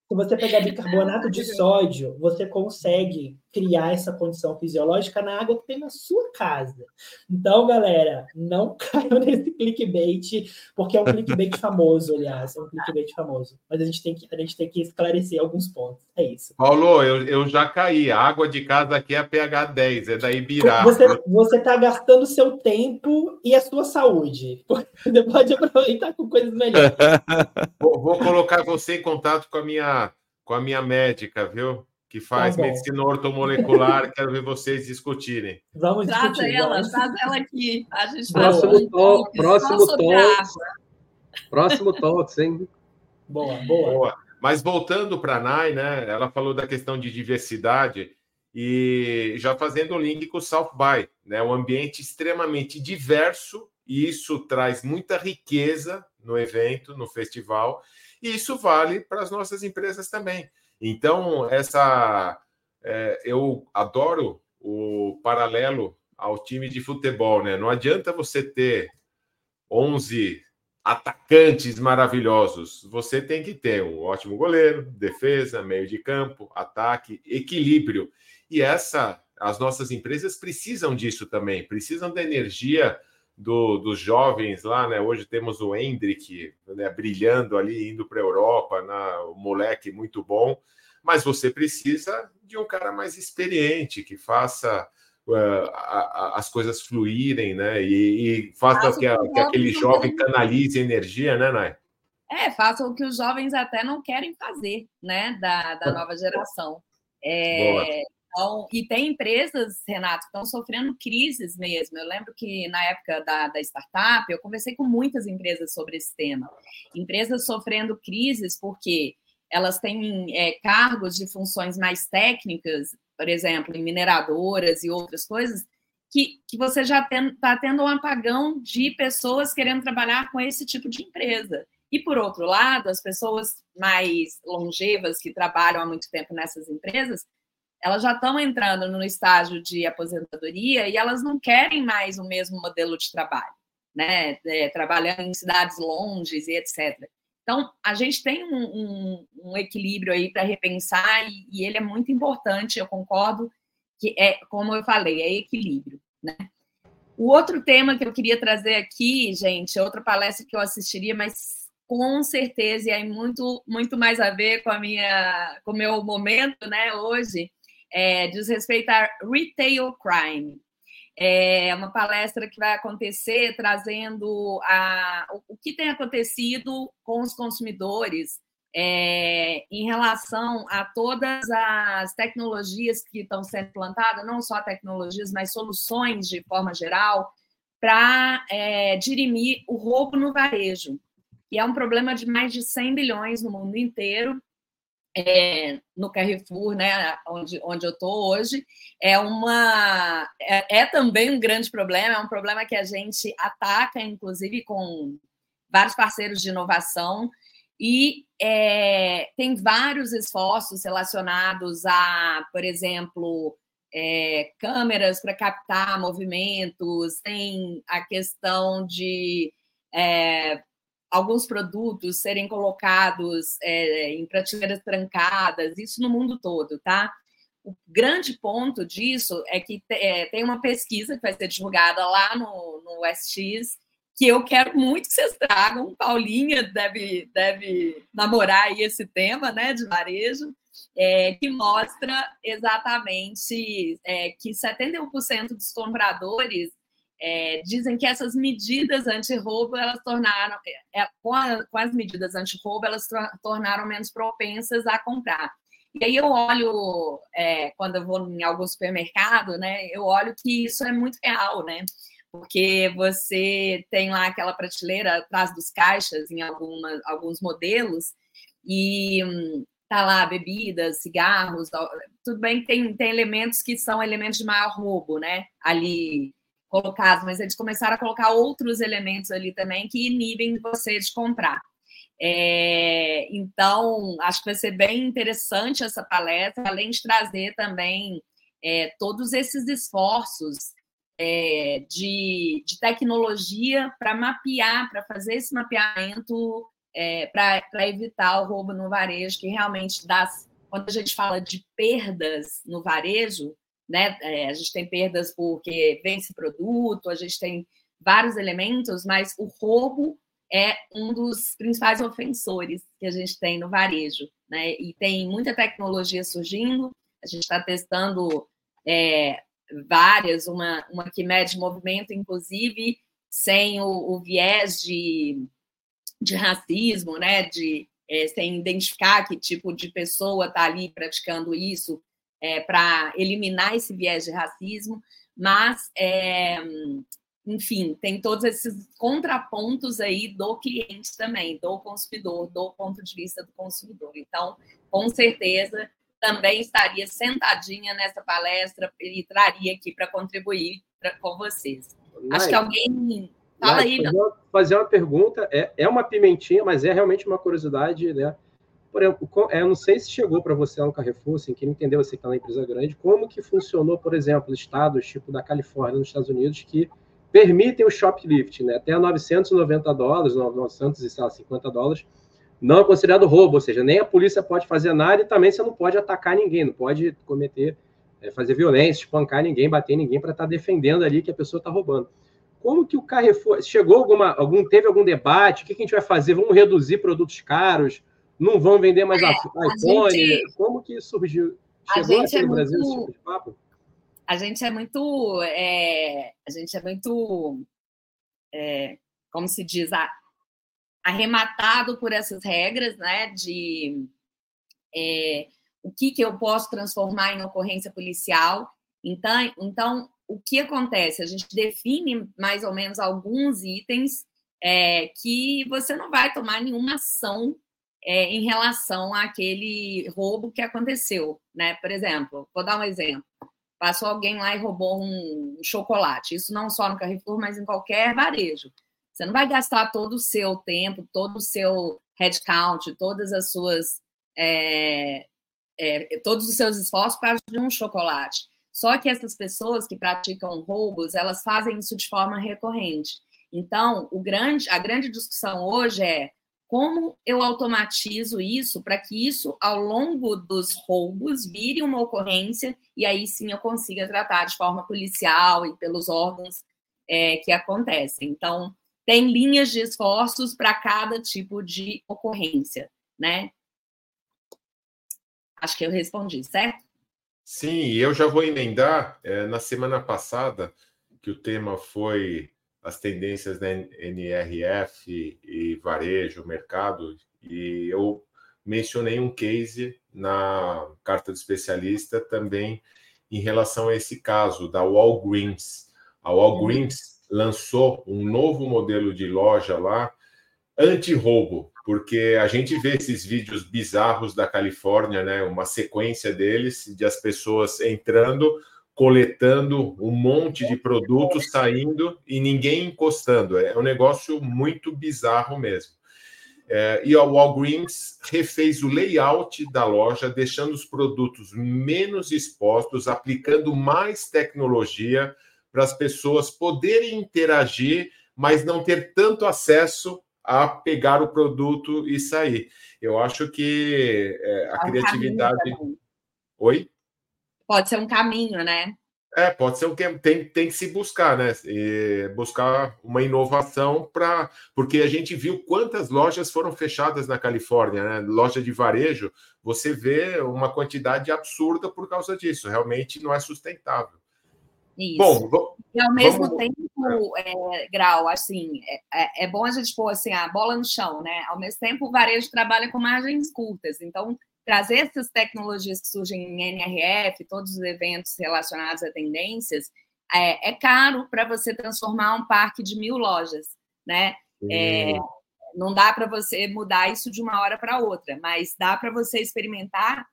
se você pegar bicarbonato de sódio, você consegue criar essa condição fisiológica na água que tem na sua casa. Então, galera, não <laughs> caiam nesse clickbait, porque é um clickbait <laughs> famoso, aliás, é um clickbait famoso. Mas a gente tem que, a gente tem que esclarecer alguns pontos. É isso. Paulo, eu, eu já caí. A água de casa aqui é pH 10, é da Ibirá. Você está gastando seu tempo e a sua saúde. <laughs> Você pode aproveitar com coisas melhores. vou, vou colocar você em contato com a minha com a minha médica, viu? Que faz tá medicina ortomolecular. <laughs> Quero ver vocês discutirem. Vamos traz discutir. ela, vamos. traz ela aqui. A gente próximo to próximo talks. Próximo talks, hein? Boa, boa. boa. Mas voltando para a Nai, né? Ela falou da questão de diversidade e já fazendo o link com o South by, né? Um ambiente extremamente diverso e isso traz muita riqueza no evento, no festival e isso vale para as nossas empresas também. Então, essa é, eu adoro o paralelo ao time de futebol, né? Não adianta você ter 11 atacantes maravilhosos. Você tem que ter um ótimo goleiro, defesa, meio de campo, ataque, equilíbrio. E essa, as nossas empresas precisam disso também, precisam da energia do, dos jovens lá, né? Hoje temos o Hendrick né, brilhando ali, indo para a Europa, né? um moleque muito bom, mas você precisa de um cara mais experiente, que faça uh, as coisas fluírem, né? E, e faça que, a, que aquele jovem canalize energia, né, Nay? É, faça o que os jovens até não querem fazer, né, da, da <laughs> nova geração. É, então, e tem empresas, Renato, que estão sofrendo crises mesmo. Eu lembro que na época da, da startup, eu conversei com muitas empresas sobre esse tema. Empresas sofrendo crises porque elas têm é, cargos de funções mais técnicas, por exemplo, em mineradoras e outras coisas, que, que você já está tendo um apagão de pessoas querendo trabalhar com esse tipo de empresa. E, por outro lado, as pessoas mais longevas que trabalham há muito tempo nessas empresas, elas já estão entrando no estágio de aposentadoria e elas não querem mais o mesmo modelo de trabalho, né? É, trabalhando em cidades longes e etc. Então, a gente tem um, um, um equilíbrio aí para repensar e, e, ele é muito importante, eu concordo que é, como eu falei, é equilíbrio, né? O outro tema que eu queria trazer aqui, gente, é outra palestra que eu assistiria, mas com certeza, e aí muito, muito mais a ver com a minha, com o meu momento, né, hoje, é, diz respeito a retail crime. É uma palestra que vai acontecer trazendo a, o, que tem acontecido com os consumidores é, em relação a todas as tecnologias que estão sendo implantadas, não só tecnologias, mas soluções de forma geral, para é, dirimir o roubo no varejo e é um problema de mais de 100 bilhões no mundo inteiro. É, no Carrefour, né, onde, onde eu estou hoje, é uma é, é, também um grande problema, é um problema que a gente ataca, inclusive, com vários parceiros de inovação, e é, tem vários esforços relacionados a, por exemplo, é, câmeras para captar movimentos, tem a questão de é, alguns produtos serem colocados é, em prateleiras trancadas, isso no mundo todo, tá? O grande ponto disso é que é, tem uma pesquisa que vai ser divulgada lá no, no SX, que eu quero muito que vocês tragam. Paulinha deve, deve namorar aí esse tema né, de varejo, é, que mostra exatamente é, que 71% dos compradores é, dizem que essas medidas anti-roubo, elas tornaram, é, com, a, com, as medidas anti-roubo, elas tornaram menos propensas a comprar. E aí eu olho, é, quando eu vou em algum supermercado, né, eu olho que isso é muito real, né? Porque você tem lá aquela prateleira atrás dos caixas em alguma, alguns modelos, e hum, tá lá bebidas, cigarros, tudo bem que tem, tem elementos que são elementos de maior roubo, né? Ali colocados, mas eles começaram a colocar outros elementos ali também que inibem você de comprar. É, então, acho que vai ser bem interessante essa palestra, além de trazer também é, todos esses esforços é, de, de, tecnologia para mapear, para fazer esse mapeamento é, para evitar o roubo no varejo, que realmente dá, quando a gente fala de perdas no varejo, né? É, a gente tem perdas porque vence produto, a gente tem vários elementos, mas o roubo é um dos principais ofensores que a gente tem no varejo, né? E tem muita tecnologia surgindo, a gente está testando é, várias, uma, uma que mede movimento, inclusive, sem o, o viés de, de racismo, né? De, é, sem identificar que tipo de pessoa está ali praticando isso, é, para eliminar esse viés de racismo, mas, é, enfim, tem todos esses contrapontos aí do cliente também, do consumidor, do ponto de vista do consumidor. Então, com certeza, também estaria sentadinha nessa palestra e traria aqui para contribuir pra, com vocês. Acho que alguém. Fala aí, fazer uma, fazer uma pergunta, é, é uma pimentinha, mas é realmente uma curiosidade, né? Por exemplo, é, eu não sei se chegou para você lá no Carrefour, assim, quem entendeu, você que está na empresa grande, como que funcionou, por exemplo, estados tipo da Califórnia, nos Estados Unidos, que permitem o shoplift, né? Até 990 dólares, 950 dólares, não é considerado roubo, ou seja, nem a polícia pode fazer nada e também você não pode atacar ninguém, não pode cometer, é, fazer violência, espancar ninguém, bater ninguém para estar tá defendendo ali que a pessoa está roubando. Como que o Carrefour chegou alguma, algum teve algum debate? O que, que a gente vai fazer? Vamos reduzir produtos caros? Não vão vender mais é, iPhone. Gente, Como que surgiu? Chegou a gente é no Brasil muito... esse tipo de papo? a gente é muito, é, a gente é muito, é, como se diz, arrematado por essas regras, né? De é, o que, que eu posso transformar em ocorrência policial. Então, então, o que acontece? A gente define mais ou menos alguns itens é, que você não vai tomar nenhuma ação é, em relação àquele roubo que aconteceu, né? Por exemplo, vou dar um exemplo. Passou alguém lá e roubou um chocolate. Isso não só no Carrefour, mas em qualquer varejo. Você não vai gastar todo o seu tempo, todo o seu headcount, todas as suas é, é, todos os seus esforços para de um chocolate. Só que essas pessoas que praticam roubos, elas fazem isso de forma recorrente. Então, o grande, a grande discussão hoje é como eu automatizo isso para que isso, ao longo dos roubos, vire uma ocorrência e aí sim eu consiga tratar de forma policial e pelos órgãos é, que acontecem. Então, tem linhas de esforços para cada tipo de ocorrência, né? Acho que eu respondi, certo? Sim, eu já vou emendar. É, na semana passada, que o tema foi as tendências da NRF e varejo, mercado, e eu mencionei um case na carta do especialista também em relação a esse caso da Walgreens. A Walgreens lançou um novo modelo de loja lá anti-roubo, porque a gente vê esses vídeos bizarros da Califórnia, né? Uma sequência deles de as pessoas entrando, coletando um monte de produtos, saindo e ninguém encostando. É um negócio muito bizarro mesmo. É, e a Walgreens refez o layout da loja, deixando os produtos menos expostos, aplicando mais tecnologia para as pessoas poderem interagir, mas não ter tanto acesso a pegar o produto e sair. Eu acho que é, a é criatividade. Oi? Pode ser um caminho, né? É, pode ser o que tem, tem que se buscar, né? E buscar uma inovação para. Porque a gente viu quantas lojas foram fechadas na Califórnia, né? Loja de varejo, você vê uma quantidade absurda por causa disso. Realmente não é sustentável. Isso. Bom, e ao mesmo vamos... tempo, é, Grau, assim, é, é, é, bom a gente pôr assim, a bola no chão, né? Ao mesmo tempo, o varejo trabalha com margens curtas, então trazer essas tecnologias que surgem em NRF, todos os eventos relacionados a tendências, é, é caro para você transformar um parque de mil lojas, né? É, não dá para você mudar isso de uma hora para outra, mas dá para você experimentar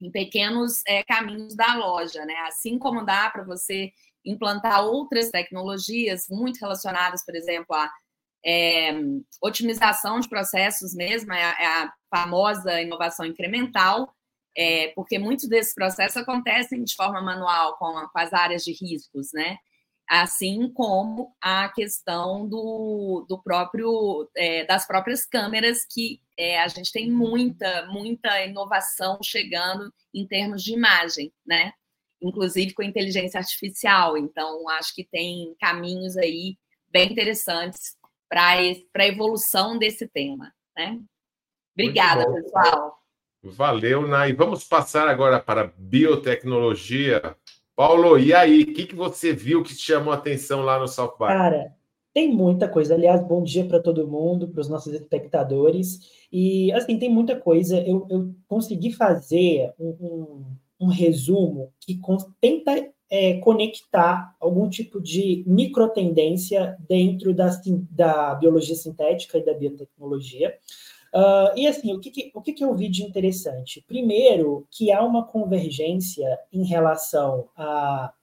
em pequenos é, caminhos da loja, né? Assim como dá para você implantar outras tecnologias muito relacionadas, por exemplo, à é, otimização de processos mesmo, é a, é a famosa inovação incremental, é, porque muitos desses processos acontecem de forma manual com, com as áreas de riscos, né? assim como a questão do, do próprio é, das próprias câmeras que é, a gente tem muita muita inovação chegando em termos de imagem, né? Inclusive com inteligência artificial. Então acho que tem caminhos aí bem interessantes para a evolução desse tema, né? Obrigada, pessoal. Valeu, Nai. Vamos passar agora para biotecnologia. Paulo, e aí? O que, que você viu que te chamou a atenção lá no South By? Cara, tem muita coisa. Aliás, bom dia para todo mundo, para os nossos espectadores. E, assim, tem muita coisa. Eu, eu consegui fazer um, um, um resumo que tenta é, conectar algum tipo de microtendência dentro da, da biologia sintética e da biotecnologia. Uh, e assim, o, que, que o que, que eu vi de interessante? Primeiro, que há uma convergência em relação a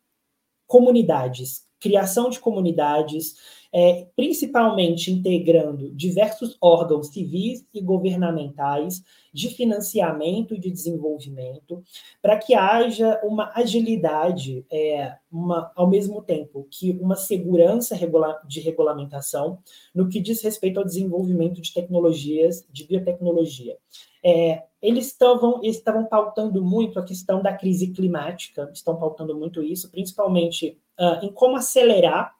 comunidades, criação de comunidades, é, principalmente integrando diversos órgãos civis e governamentais de financiamento e de desenvolvimento, para que haja uma agilidade, é, uma, ao mesmo tempo que uma segurança regula de regulamentação no que diz respeito ao desenvolvimento de tecnologias de biotecnologia. É, eles estavam, estavam pautando muito a questão da crise climática, estão pautando muito isso, principalmente uh, em como acelerar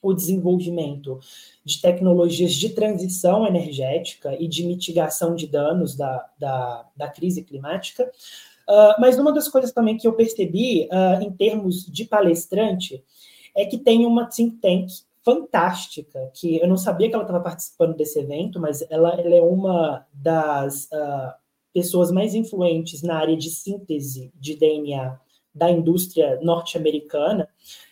o desenvolvimento de tecnologias de transição energética e de mitigação de danos da, da, da crise climática, Uh, mas uma das coisas também que eu percebi uh, em termos de palestrante é que tem uma think tank fantástica, que eu não sabia que ela estava participando desse evento, mas ela, ela é uma das uh, pessoas mais influentes na área de síntese de DNA da indústria norte-americana,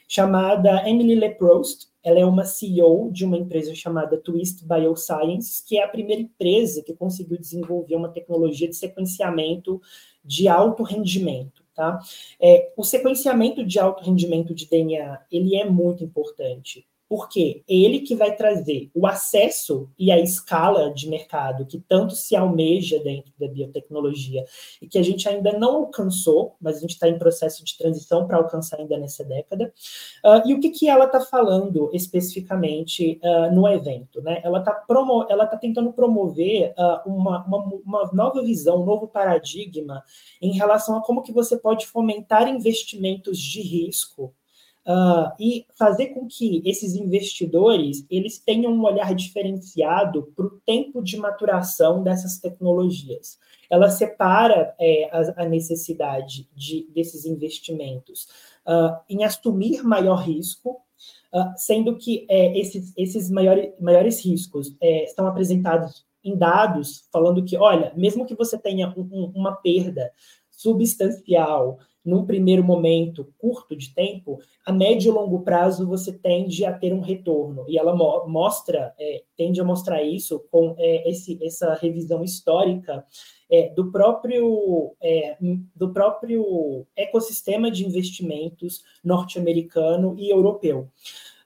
chamada Emily Leproust. Ela é uma CEO de uma empresa chamada Twist Biosciences, que é a primeira empresa que conseguiu desenvolver uma tecnologia de sequenciamento de alto rendimento. Tá? É, o sequenciamento de alto rendimento de DNA ele é muito importante porque ele que vai trazer o acesso e a escala de mercado que tanto se almeja dentro da biotecnologia e que a gente ainda não alcançou, mas a gente está em processo de transição para alcançar ainda nessa década. Uh, e o que, que ela está falando especificamente uh, no evento? Né? Ela está tá tentando promover uh, uma, uma, uma nova visão, um novo paradigma em relação a como que você pode fomentar investimentos de risco Uh, e fazer com que esses investidores eles tenham um olhar diferenciado para o tempo de maturação dessas tecnologias. Ela separa é, a, a, necessidade de, desses investimentos uh, em assumir maior risco, uh, sendo que é, esses, esses maiores, maiores riscos é, apresentados em dados, falando que, olha, mesmo que você tenha um, um, uma perda substancial num primeiro momento curto de tempo, a médio e longo prazo você tende a ter um retorno. E ela mo mostra, é, tende a mostrar isso com é, esse, essa revisão histórica é, do, próprio, é, do próprio ecossistema de investimentos norte-americano e europeu.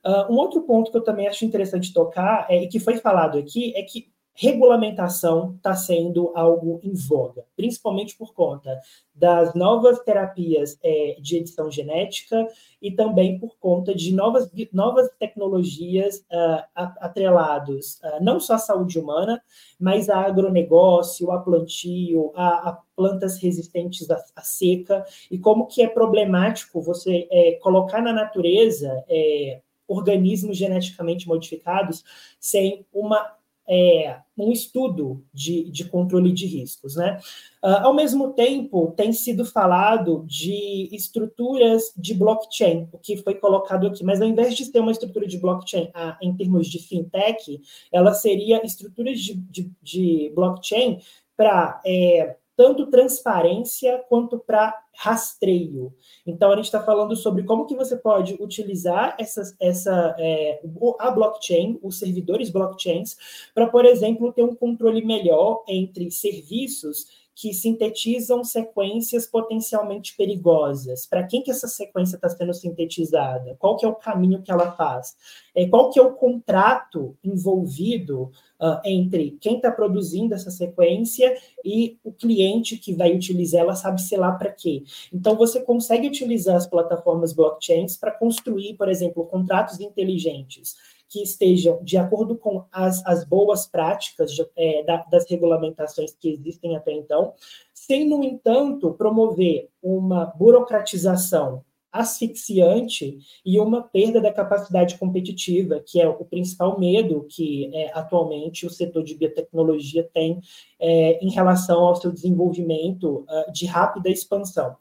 Uh, um outro ponto que eu também acho interessante tocar, é, e que foi falado aqui, é que regulamentação está sendo algo em voga, principalmente por conta das novas terapias é, de edição genética e também por conta de novas, novas tecnologias uh, atrelados uh, não só à saúde humana, mas a agronegócio, a plantio, a, a plantas resistentes à, à, seca, e como que é problemático você é, colocar na natureza é, organismos geneticamente modificados sem uma é, um estudo de, de controle de riscos. Né? Uh, ao mesmo tempo, tem sido falado de estruturas de blockchain, o que foi colocado aqui, mas ao invés de ter uma estrutura de blockchain ah, em termos de fintech, ela seria estruturas de, de, de blockchain para é, tanto transparência quanto para rastreio. Então, a gente está falando sobre como que você pode utilizar essa, essa, é, a blockchain, os servidores blockchains, para, por exemplo, ter um controle melhor entre serviços que sintetizam sequências potencialmente perigosas. Para quem que essa sequência está sendo sintetizada? Qual que é o caminho que ela faz? É, qual que é o contrato envolvido uh, entre quem está produzindo essa sequência e o cliente que vai utilizar ela, sabe-se lá para quê. Então, você consegue utilizar as plataformas blockchains para construir, por exemplo, contratos inteligentes que estejam de acordo com as, as boas práticas de, é, da, das regulamentações que existem até então, sem, no entanto, promover uma burocratização asfixiante e uma perda da capacidade competitiva, que é o principal medo que é, atualmente o setor de biotecnologia tem é, em relação ao seu desenvolvimento uh, de rápida expansão.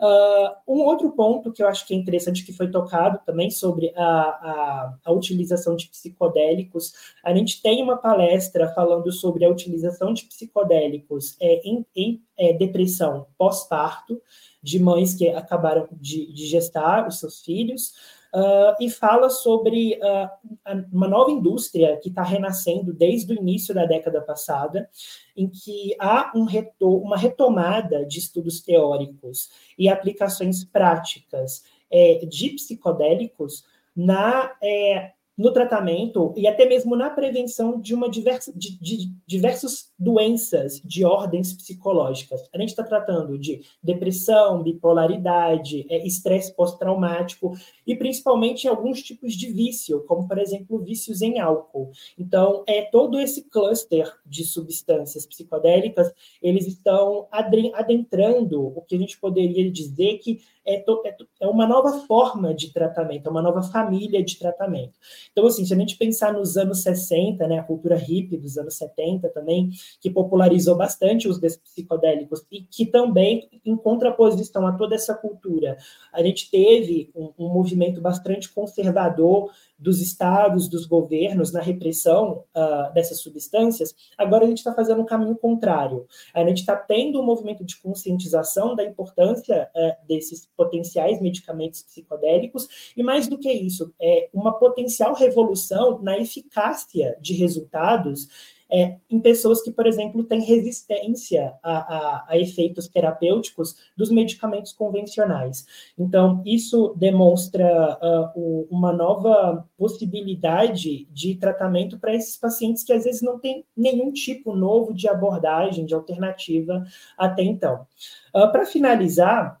Uh, um outro ponto que eu acho que é interessante, que foi tocado também sobre a, a, a utilização de psicodélicos, a gente tem uma palestra falando sobre a utilização de psicodélicos é, em, em é, depressão pós-parto, de mães que acabaram de, de gestar os seus filhos, uh, e fala sobre uh, uma nova indústria que está renascendo desde o início da década passada, em que há um uma retomada de estudos teóricos e aplicações práticas é, de psicodélicos na é, no tratamento e até mesmo na prevenção de uma diversa, de, de diversas doenças de ordens psicológicas. A gente está tratando de depressão, bipolaridade, é, estresse pós-traumático e principalmente alguns tipos de vício, como por exemplo vícios em álcool. Então, é todo esse cluster de substâncias psicodélicas, eles estão adentrando o que a gente poderia dizer que é, é, é uma nova forma de tratamento, é uma nova família de tratamento. Então, assim, se a gente pensar nos anos 60, né, a cultura hippie dos anos 70 também, que popularizou bastante os psicodélicos e que também, em contraposição a toda essa cultura, a gente teve um, um movimento bastante conservador dos estados, dos governos na repressão uh, dessas substâncias, agora a gente está fazendo um caminho contrário. A gente está tendo um movimento de conscientização da importância uh, desses potenciais medicamentos psicodélicos, e mais do que isso, é uma potencial revolução na eficácia de resultados é, em pessoas que, por exemplo, têm resistência a, a, a, efeitos terapêuticos dos medicamentos convencionais. Então, isso demonstra uh, uma nova possibilidade de tratamento para esses pacientes que às vezes não têm nenhum tipo novo de abordagem, de alternativa até então. Uh, para finalizar,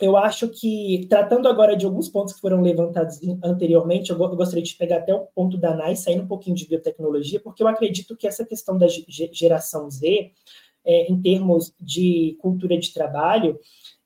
eu acho que, tratando agora de alguns pontos que foram levantados anteriormente, eu gostaria de pegar até o ponto da NAI, saindo um pouquinho de biotecnologia, porque eu acredito que essa questão da geração Z, é, em termos de cultura de trabalho,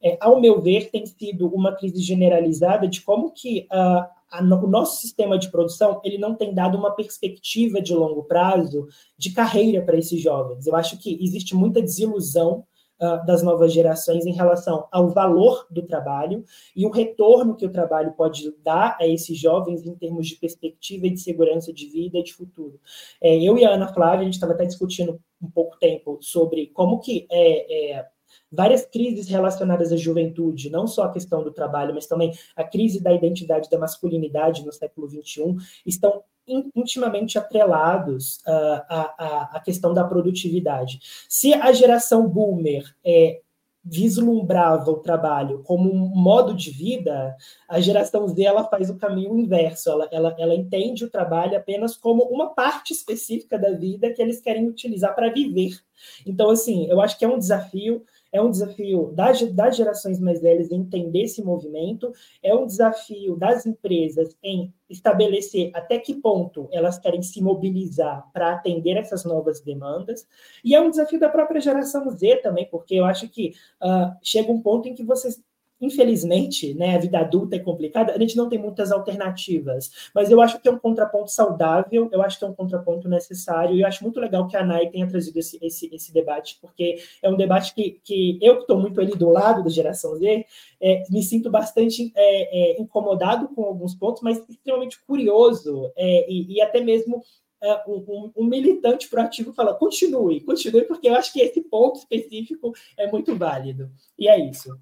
é, ao meu ver, tem sido uma crise generalizada de como que a, o nosso sistema de produção ele não tem dado uma perspectiva de longo prazo de carreira para esses jovens. Eu acho que existe muita desilusão uh, das novas gerações em relação ao valor do trabalho e o retorno que o trabalho pode dar a esses jovens em termos de perspectiva e de segurança de vida e de futuro. É, eu e a Ana Flávia, a gente estava até discutindo um pouco tempo sobre como que é, é várias crises relacionadas à juventude, não só a questão do trabalho, mas também a crise da identidade da masculinidade no século XXI, estão intimamente atrelados à, à, questão da produtividade. Se a geração boomer é, vislumbrava o trabalho como um modo de vida, a geração Z ela faz o caminho inverso. Ela, ela, ela entende o trabalho apenas como uma parte específica da vida que eles querem utilizar para viver. Então, assim, eu acho que é um desafio é um desafio das, das gerações mais velhas em entender esse movimento, é um desafio das empresas em estabelecer até que ponto elas querem se mobilizar para atender essas novas demandas, e é um desafio da própria geração Z também, porque eu acho que uh, chega um ponto em que vocês infelizmente, né, a vida adulta é complicada, a gente não tem muitas alternativas. Mas eu acho que é um contraponto saudável, eu acho que é um contraponto necessário, e eu acho muito legal que a NAI tenha trazido esse, esse, esse debate, porque é um debate que, que eu, que estou muito ali do lado da geração Z, é, me sinto bastante é, é, incomodado com alguns pontos, mas extremamente curioso, é, e, e até mesmo é, um, um, militante proativo fala: continue, continue, porque eu acho que esse ponto específico é muito válido. E é isso.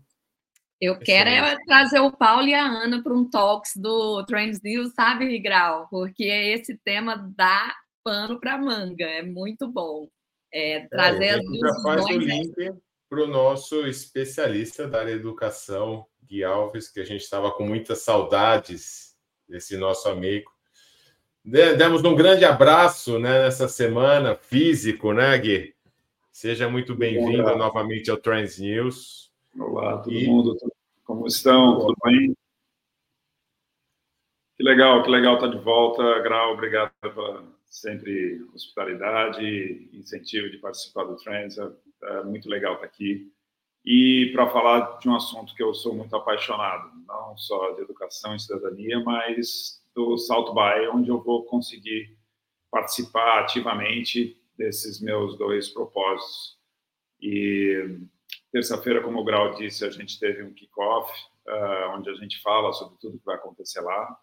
Eu quero é trazer o Paulo e a Ana para um talks do Trends News, sabe, Grau? Porque esse tema dá pano para manga, é muito bom. É, trazer é, a gente já faz o link para o nosso especialista da área de educação, Gui Alves, que a gente estava com muitas saudades desse nosso amigo. Demos um grande abraço né, nessa semana, físico, né, Gui? Seja muito bem-vindo novamente ao Trends News. Olá, todo e... mundo. Como estão? Tudo bem? Que legal, que legal estar de volta, Grau. Obrigado pela sempre hospitalidade incentivo de participar do Trends. É, é muito legal estar aqui. E para falar de um assunto que eu sou muito apaixonado, não só de educação e cidadania, mas do Salto Bay, onde eu vou conseguir participar ativamente desses meus dois propósitos. E Terça-feira, como o Grau disse, a gente teve um kickoff, uh, onde a gente fala sobre tudo que vai acontecer lá.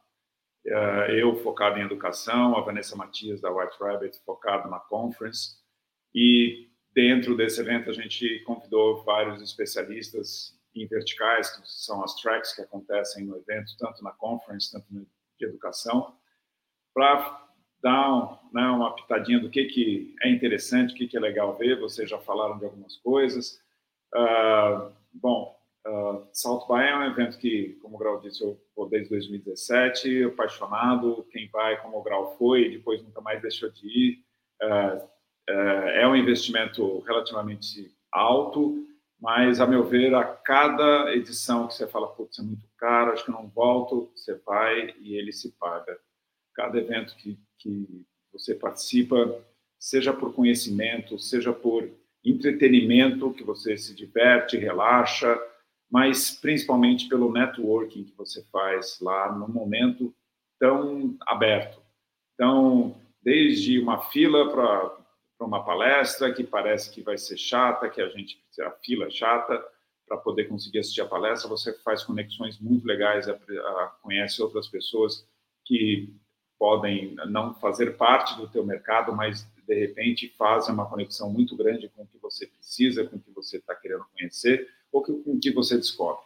Uh, eu focado em educação, a Vanessa Matias, da White Rabbit, focado na conference. E dentro desse evento, a gente convidou vários especialistas em verticais, que são as tracks que acontecem no evento, tanto na conference, tanto de educação, para dar né, uma pitadinha do que, que é interessante, o que, que é legal ver. Vocês já falaram de algumas coisas. Uh, bom, uh, South by é um evento que, como o Grau disse, eu vou desde 2017, apaixonado. Quem vai, como o Grau foi, depois nunca mais deixou de ir. Uh, é um investimento relativamente alto, mas, a meu ver, a cada edição que você fala, putz, é muito caro, acho que não volto, você vai e ele se paga. Cada evento que, que você participa, seja por conhecimento, seja por entretenimento, que você se diverte, relaxa, mas principalmente pelo networking que você faz lá no momento tão aberto. Então, desde uma fila para uma palestra que parece que vai ser chata, que a gente a fila é chata para poder conseguir assistir a palestra, você faz conexões muito legais, a, a, conhece outras pessoas que podem não fazer parte do teu mercado, mas de repente fazem uma conexão muito grande com o que você precisa, com o que você está querendo conhecer ou com o que você descobre.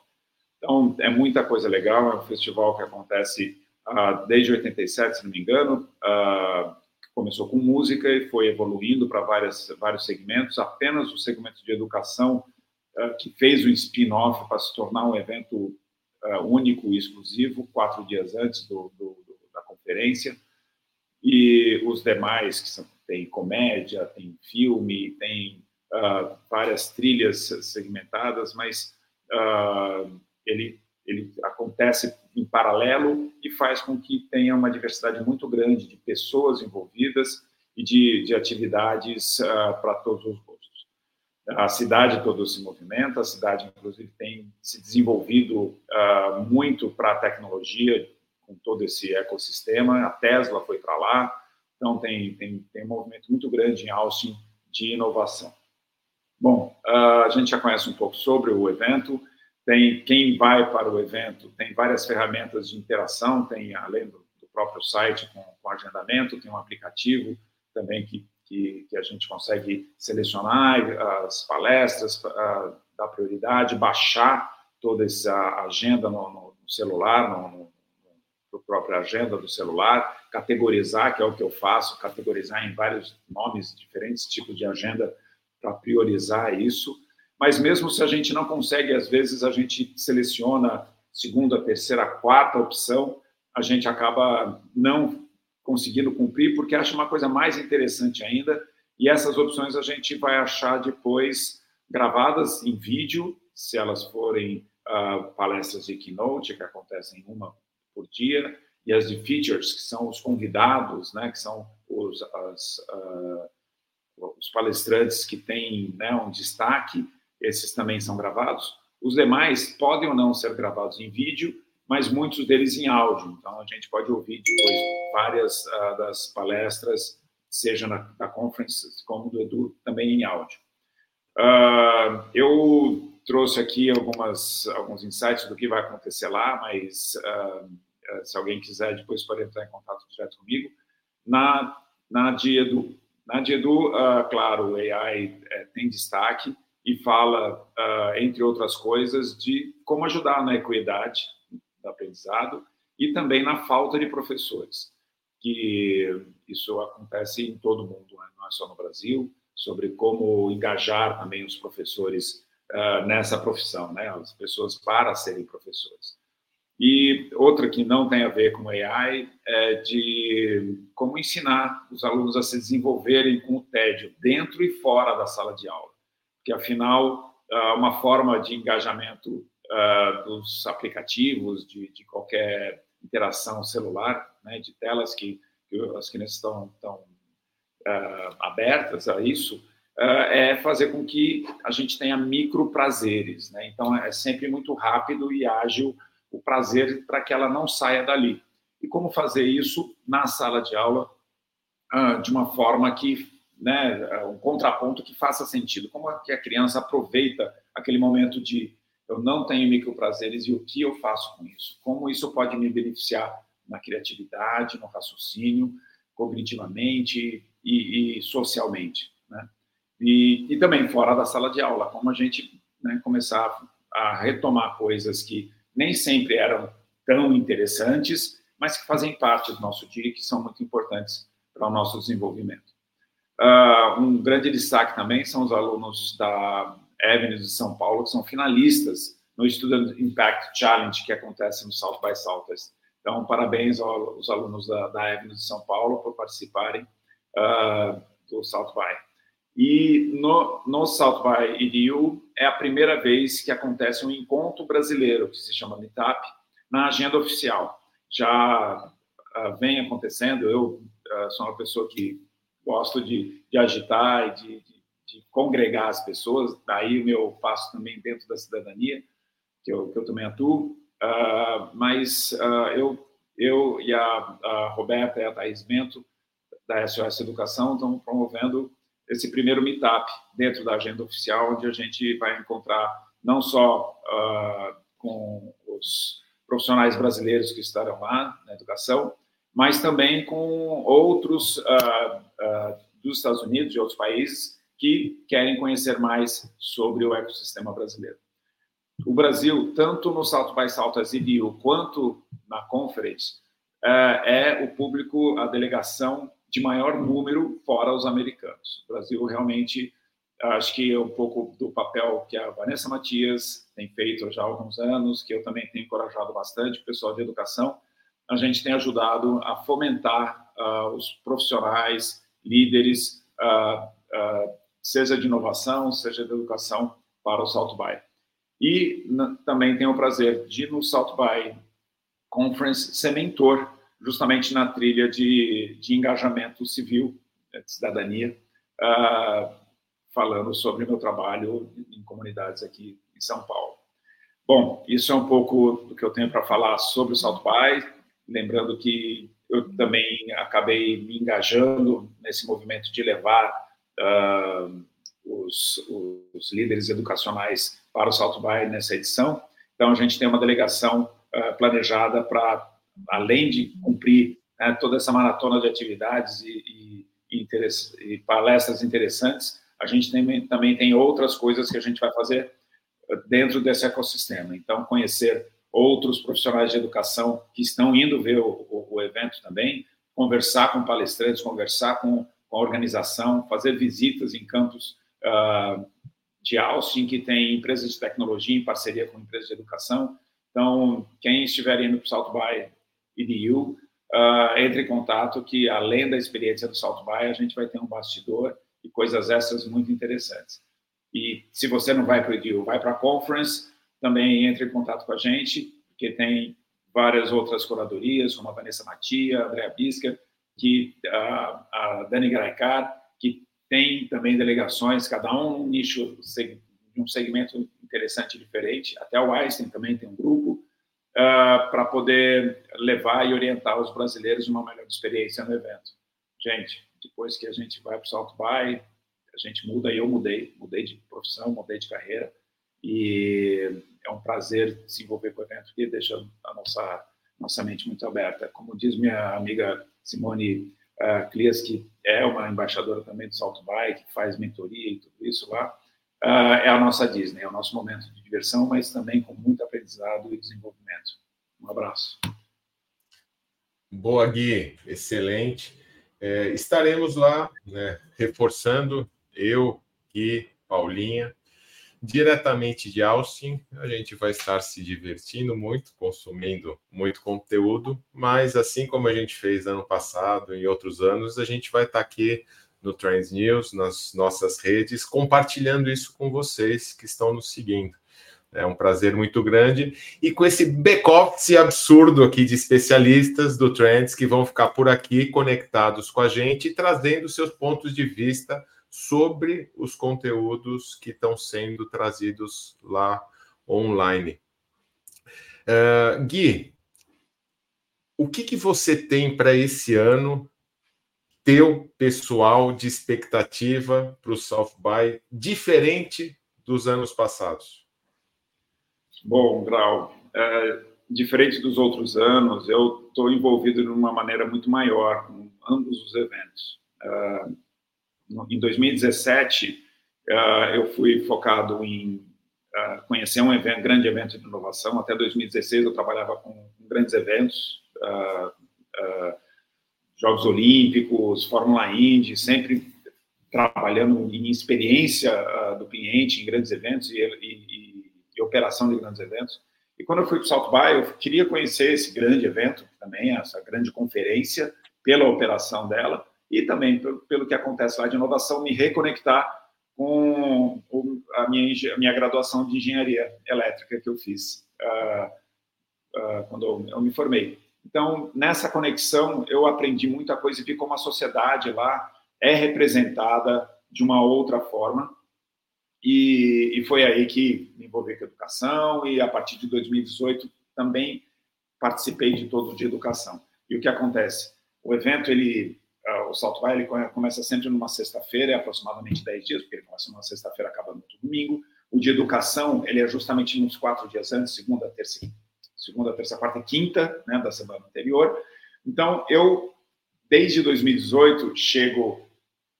Então, é muita coisa legal, é um festival que acontece uh, desde 87, se não me engano, uh, começou com música e foi evoluindo para vários segmentos, apenas o segmento de educação uh, que fez o spin-off para se tornar um evento único e exclusivo, quatro dias antes do, do, da conferência, e os demais, que são, tem comédia, tem filme, tem várias trilhas segmentadas, mas ele, ele acontece em paralelo e faz com que tenha uma diversidade muito grande de pessoas envolvidas e de, de atividades uh, para todos os gostos. A cidade toda se movimenta, a cidade, inclusive, tem se desenvolvido uh, muito para a tecnologia, com todo esse ecossistema. A Tesla foi para lá, então tem, tem, tem um movimento muito grande em Austin de inovação. Bom, uh, a gente já conhece um pouco sobre o evento. Tem quem vai para o evento, tem várias ferramentas de interação, tem além do, próprio site com, com, agendamento, tem um aplicativo também que, que, que a gente consegue selecionar as palestras, uh, dar prioridade, baixar toda essa agenda no, no, no celular, no, no própria agenda do celular, categorizar, que é o que eu faço, categorizar em vários nomes, diferentes tipos de agenda para priorizar isso. Mas mesmo se a gente não consegue, às vezes a gente seleciona segunda, terceira, quarta opção, a gente acaba não conseguindo cumprir porque acha uma coisa mais interessante ainda e essas opções a gente vai achar depois gravadas em vídeo, se elas forem uh, palestras de keynote que acontecem uma por dia e as de features que são os convidados, né, que são os, as, uh, os palestrantes que têm né, um destaque esses também são gravados. Os demais podem ou não ser gravados em vídeo, mas muitos deles em áudio. Então, a gente pode ouvir depois várias uh, das palestras, seja na, na conference, como do Edu, também em áudio. Uh, eu trouxe aqui algumas, alguns insights do que vai acontecer lá, mas uh, se alguém quiser, depois pode entrar em contato direto comigo. Na, na Diedu, na Diedu, claro, o AI é, tem destaque, e fala, uh, entre outras coisas, de como ajudar na equidade do aprendizado e também na falta de professores, que isso acontece em todo o mundo, né? não é só no Brasil, sobre como engajar também os professores uh, nessa profissão, né? as pessoas para serem professores. E outra que não tem a ver com AI é de como ensinar os alunos a se desenvolverem com o tédio dentro e fora da sala de aula que afinal é uma forma de engajamento uh, dos aplicativos, de, de, qualquer interação celular, né, de telas que, que as crianças estão, estão uh, abertas a isso, é fazer com que a gente tenha micro prazeres. Né? Então, é sempre muito rápido e ágil o prazer para que ela não saia dali. E como fazer isso na sala de aula de uma forma que né, um contraponto que faça sentido. Como é que a criança aproveita aquele momento de eu não tenho microprazeres e o que eu faço com isso? Como isso pode me beneficiar na criatividade, no raciocínio, cognitivamente e, e socialmente, né? E, e, também fora da sala de aula, como a gente né, começar a retomar coisas que nem sempre eram tão interessantes, mas que fazem parte do nosso dia e que são muito importantes para o nosso desenvolvimento. Uh, um grande destaque também são os alunos da Avenues de São Paulo, que são finalistas no Student Impact Challenge, que acontece no South by Southwest. Então, parabéns aos alunos da, da Avenues de São Paulo por participarem uh, do South by. E no, no South by EDU é a primeira vez que acontece um encontro brasileiro, que se chama Meetup, na agenda oficial. Já uh, vem acontecendo, eu sou uma pessoa que gosto de, de agitar e de, de, de, congregar as pessoas, daí o meu passo também dentro da cidadania, que eu, que eu também atuo, uh, mas uh, eu, eu e a, a, Roberta e a Thais Bento, da SOS Educação, estão promovendo esse primeiro meetup dentro da agenda oficial, onde a gente vai encontrar não só uh, com os profissionais brasileiros que estarão lá na educação, mas também com outros uh, uh, dos Estados Unidos e outros países que querem conhecer mais sobre o ecossistema brasileiro. O Brasil, tanto no Salto by Salto EDU, quanto na Conference, é o público, a delegação de maior número fora os americanos. O Brasil realmente, acho que é um pouco do papel que a Vanessa Matias tem feito já há alguns anos, que eu também tenho encorajado bastante o pessoal de educação, a gente tem ajudado a fomentar uh, os profissionais, líderes, uh, uh, seja de inovação, seja de educação, para o Salto By. E também tenho o prazer de, no Salto By Conference, ser mentor justamente na trilha de, de engajamento civil, né, de cidadania, uh, falando sobre meu trabalho em comunidades aqui em São Paulo. Bom, isso é um pouco do que eu tenho para falar sobre o Salto Pai, lembrando que eu também acabei me engajando nesse movimento de levar uh, os, os, líderes educacionais para o Salto Pai nessa edição. Então, a gente tem uma delegação uh, planejada para além de cumprir né, toda essa maratona de atividades e, e, e, palestras interessantes, a gente tem, também tem outras coisas que a gente vai fazer eh, dentro desse ecossistema. Então, conhecer outros profissionais de educação que estão indo ver o, o, o evento também, conversar com palestrantes, conversar com, com, a organização, fazer visitas em campos uh, de Austin, que tem empresas de tecnologia em parceria com empresas de educação. Então, quem estiver indo para o Salto Bay EDU, uh, entre em contato que, além da experiência do Salto By, a gente vai ter um bastidor e coisas essas muito interessantes. E se você não vai para o EDU, vai para a Conference, também entre em contato com a gente, porque tem várias outras curadorias, como a Vanessa Matia, a Andrea Bisca, que, uh, a Dani Garaicar, que tem também delegações, cada um nicho um segmento interessante diferente. Até o Einstein também tem um grupo uh, para poder levar e orientar os brasileiros uma melhor experiência no evento. Gente, depois que a gente vai para o Salto Bay, a gente muda, e eu mudei, mudei de profissão, mudei de carreira, e é um prazer se envolver com o evento que deixa a nossa, nossa mente muito aberta. Como diz minha amiga Simone uh, Clias, que é uma embaixadora também do Salto Bay, que faz mentoria e tudo isso lá, uh, é a nossa Disney, é o nosso momento de diversão, mas também com muito aprendizado e desenvolvimento. Um abraço. Boa, Gui, excelente. É, estaremos lá, né, reforçando, eu, Gui, Paulinha, diretamente de Austin. A gente vai estar se divertindo muito, consumindo muito conteúdo, mas assim como a gente fez ano passado e outros anos, a gente vai estar aqui no Trends News, nas nossas redes, compartilhando isso com vocês que estão nos seguindo. É um prazer muito grande. E com esse back-office absurdo aqui de especialistas do Trends que vão ficar por aqui conectados com a gente trazendo seus pontos de vista sobre os conteúdos que estão sendo trazidos lá online. Uh, Gui, o que, que você tem para esse ano teu pessoal de expectativa para o South By diferente dos anos passados? Bom, Grau, é, diferente dos outros anos, eu estou envolvido de uma maneira muito maior com ambos os eventos. É, em 2017, é, eu fui focado em é, conhecer um evento, grande evento de inovação. Até 2016, eu trabalhava com grandes eventos é, Jogos Olímpicos, Fórmula Indy, sempre trabalhando em experiência uh, do cliente em grandes eventos e, e, e, operação de grandes eventos. E quando eu fui para o Salto Bay, eu queria conhecer esse grande evento também, essa grande conferência, pela operação dela e também pelo, pelo que acontece lá de inovação, me reconectar com a minha, a minha graduação de engenharia elétrica que eu fiz uh, uh, quando eu, eu me formei. Então, nessa conexão, eu aprendi muita coisa e vi como a sociedade lá é representada de uma outra forma. E, e foi aí que me envolvi com a educação e, a partir de 2018, também participei de todo de educação. E o que acontece? O evento, ele, o Salto Vai ele começa sempre numa sexta-feira, é aproximadamente 10 dias, porque ele começa numa sexta-feira, acaba no domingo. O de educação, ele é justamente nos quatro dias antes, segunda, terça, segunda, terça, quarta e quinta, né, da semana anterior. Então, eu, desde 2018, chego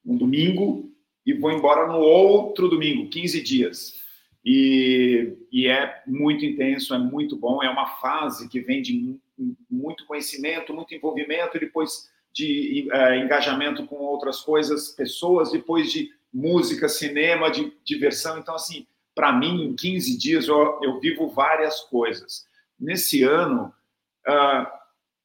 um domingo e vou embora no outro domingo, 15 dias. E, e, é muito intenso, é muito bom, é uma fase que vem de muito conhecimento, muito envolvimento, depois de uh, engajamento com outras coisas, pessoas, depois de música, cinema, de diversão. Então, assim, para mim, em 15 dias, eu, eu, vivo várias coisas. Nesse ano, uh,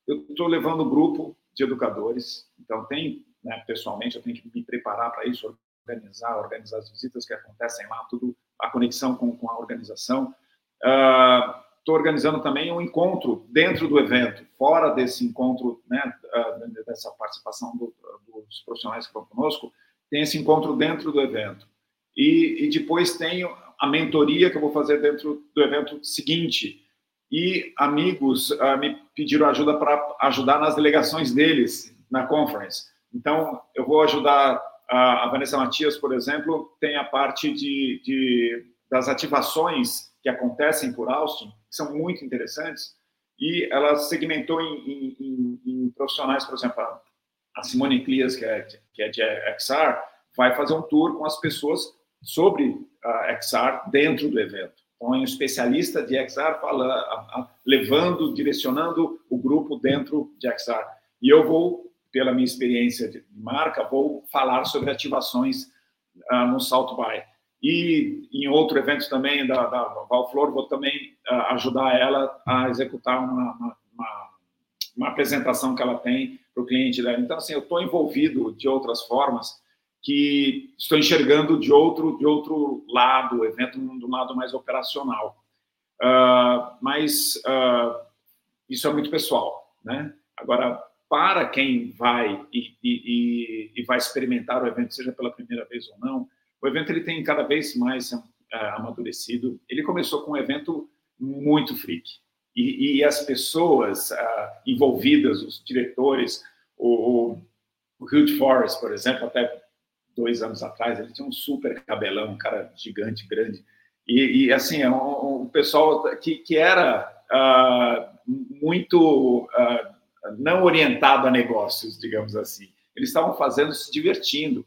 eu estou levando um grupo de educadores, então tem, né, pessoalmente, eu tenho que me preparar para isso, organizar, organizar as visitas que acontecem lá, tudo a conexão com, com a organização. Estou uh, organizando também um encontro dentro do evento, fora desse encontro, né, uh, dessa participação do, dos profissionais que estão conosco, tem esse encontro dentro do evento. E, e depois tenho a mentoria que eu vou fazer dentro do evento seguinte. E amigos uh, me pediram ajuda para ajudar nas delegações deles na conference. Então, eu vou ajudar a, Vanessa Matias, por exemplo, tem a parte de, de, das ativações que acontecem por Austin, que são muito interessantes, e ela segmentou em, em, em, em profissionais, por exemplo, a Simone Clias, que é, que é de XR, vai fazer um tour com as pessoas sobre a XR dentro do evento. Então, é um especialista de XR fala, a, a, levando, direcionando o grupo dentro de XR. E eu vou pela minha experiência de marca, vou falar sobre ativações uh, no Salto By. E em outro evento também da, da Valflor, vou também uh, ajudar ela a executar uma, uma, uma, uma apresentação que ela tem para o cliente dela. Então, assim, eu estou envolvido de outras formas que estou enxergando de outro, de outro lado, o evento do lado mais operacional. Uh, mas isso é muito pessoal, né? Agora, para quem vai e, e, e, vai experimentar o evento, seja pela primeira vez ou não, o evento ele tem cada vez mais uh, amadurecido. Ele começou com um evento muito freak. E, e as pessoas uh, envolvidas, os diretores, o, o Hugh Forrest, por exemplo, até dois anos atrás, ele tinha um super cabelão, um cara gigante, grande. E, e assim, é um, um, pessoal que, que era uh, muito uh, não orientado a negócios, digamos assim. Eles estavam fazendo, se divertindo.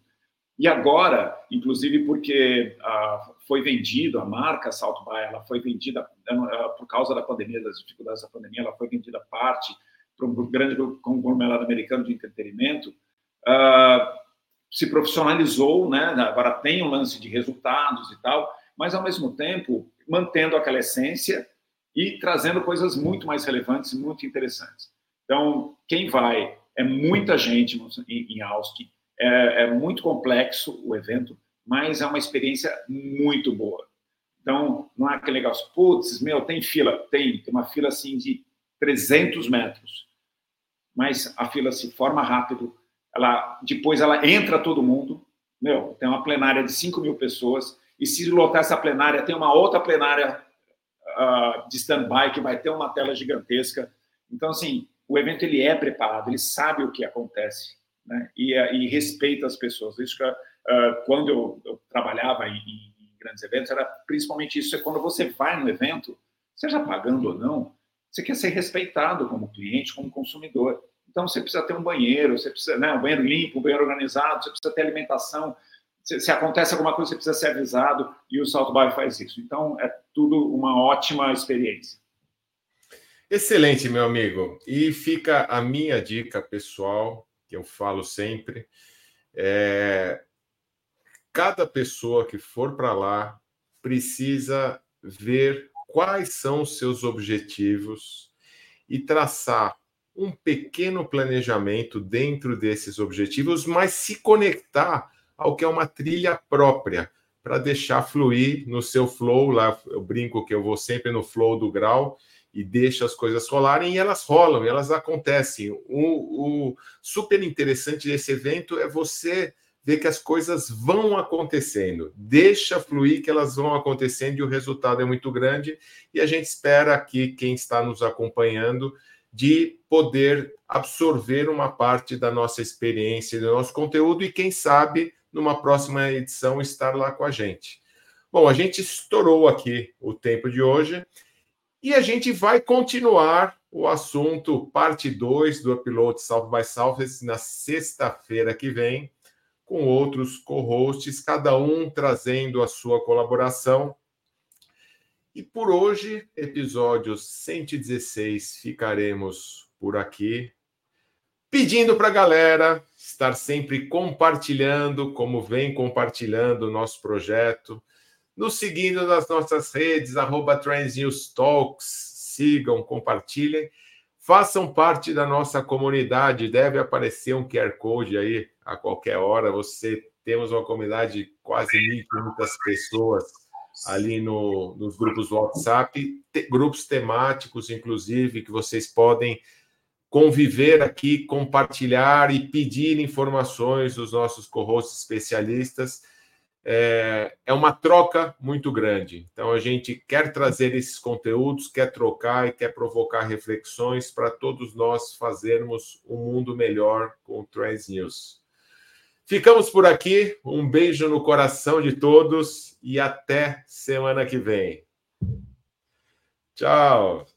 E agora, inclusive porque ah, foi vendido a marca Salto By, ela foi vendida por causa da pandemia, das dificuldades da pandemia, ela foi vendida parte para um grande conglomerado americano de entretenimento, se profissionalizou, né? agora tem um lance de resultados e tal, mas ao mesmo tempo mantendo aquela essência e trazendo coisas muito mais relevantes e muito interessantes. Então, quem vai é muita gente em Austin, é, é muito complexo o evento, mas é uma experiência muito boa. Então, não é aquele negócio, putz, meu, tem fila? Tem, tem uma fila assim de 300 metros. Mas a fila se forma rápido, ela, depois ela entra todo mundo, meu, tem uma plenária de 5 mil pessoas, e se lotar essa plenária, tem uma outra plenária uh, de stand-by que vai ter uma tela gigantesca. Então, assim, o evento ele é preparado, ele sabe o que acontece, né? E, eh, e respeita as pessoas. Isso que, uh, quando eu, eu trabalhava em, em, grandes eventos era principalmente isso. É quando você vai no evento, seja pagando ou não, você quer ser respeitado como cliente, como consumidor. Então você precisa ter um banheiro, você precisa, né, um banheiro limpo, um banheiro organizado, você precisa ter alimentação. Se, se acontece alguma coisa, você precisa ser avisado e o Salto Bar faz isso. Então é tudo uma ótima experiência. Excelente, meu amigo. E fica a minha dica pessoal, que eu falo sempre. É... Cada pessoa que for para lá precisa ver quais são os seus objetivos e traçar um pequeno planejamento dentro desses objetivos, mas se conectar ao que é uma trilha própria, para deixar fluir no seu flow. Lá eu brinco que eu vou sempre no flow do grau e deixa as coisas rolarem e elas rolam, elas acontecem. O, o, super interessante desse evento é você ver que as coisas vão acontecendo, deixa fluir que elas vão acontecendo e o resultado é muito grande. E a gente espera que quem está nos acompanhando de poder absorver uma parte da nossa experiência, do nosso conteúdo e, quem sabe, numa próxima edição, estar lá com a gente. Bom, a gente estourou aqui o tempo de hoje e a gente vai continuar o assunto, parte 2 do Upload South by Southwest, na sexta-feira que vem, com outros co-hosts, cada um trazendo a sua colaboração. E por hoje, episódio 116, ficaremos por aqui, pedindo para a galera estar sempre compartilhando, como vem compartilhando o nosso projeto, nos seguindo nas nossas redes, arroba Talks, sigam, compartilhem, façam parte da nossa comunidade. Deve aparecer um QR Code aí a qualquer hora. Você temos uma comunidade de quase 1.500 pessoas ali no, nos grupos WhatsApp, te, grupos temáticos, inclusive, que vocês podem conviver aqui, compartilhar e pedir informações dos nossos co-hosts especialistas é, é uma troca muito grande. Então, a gente quer trazer esses conteúdos, quer trocar e quer provocar reflexões para todos nós fazermos um mundo melhor com o Trans News. Ficamos por aqui. Um beijo no coração de todos e até semana que vem. Tchau.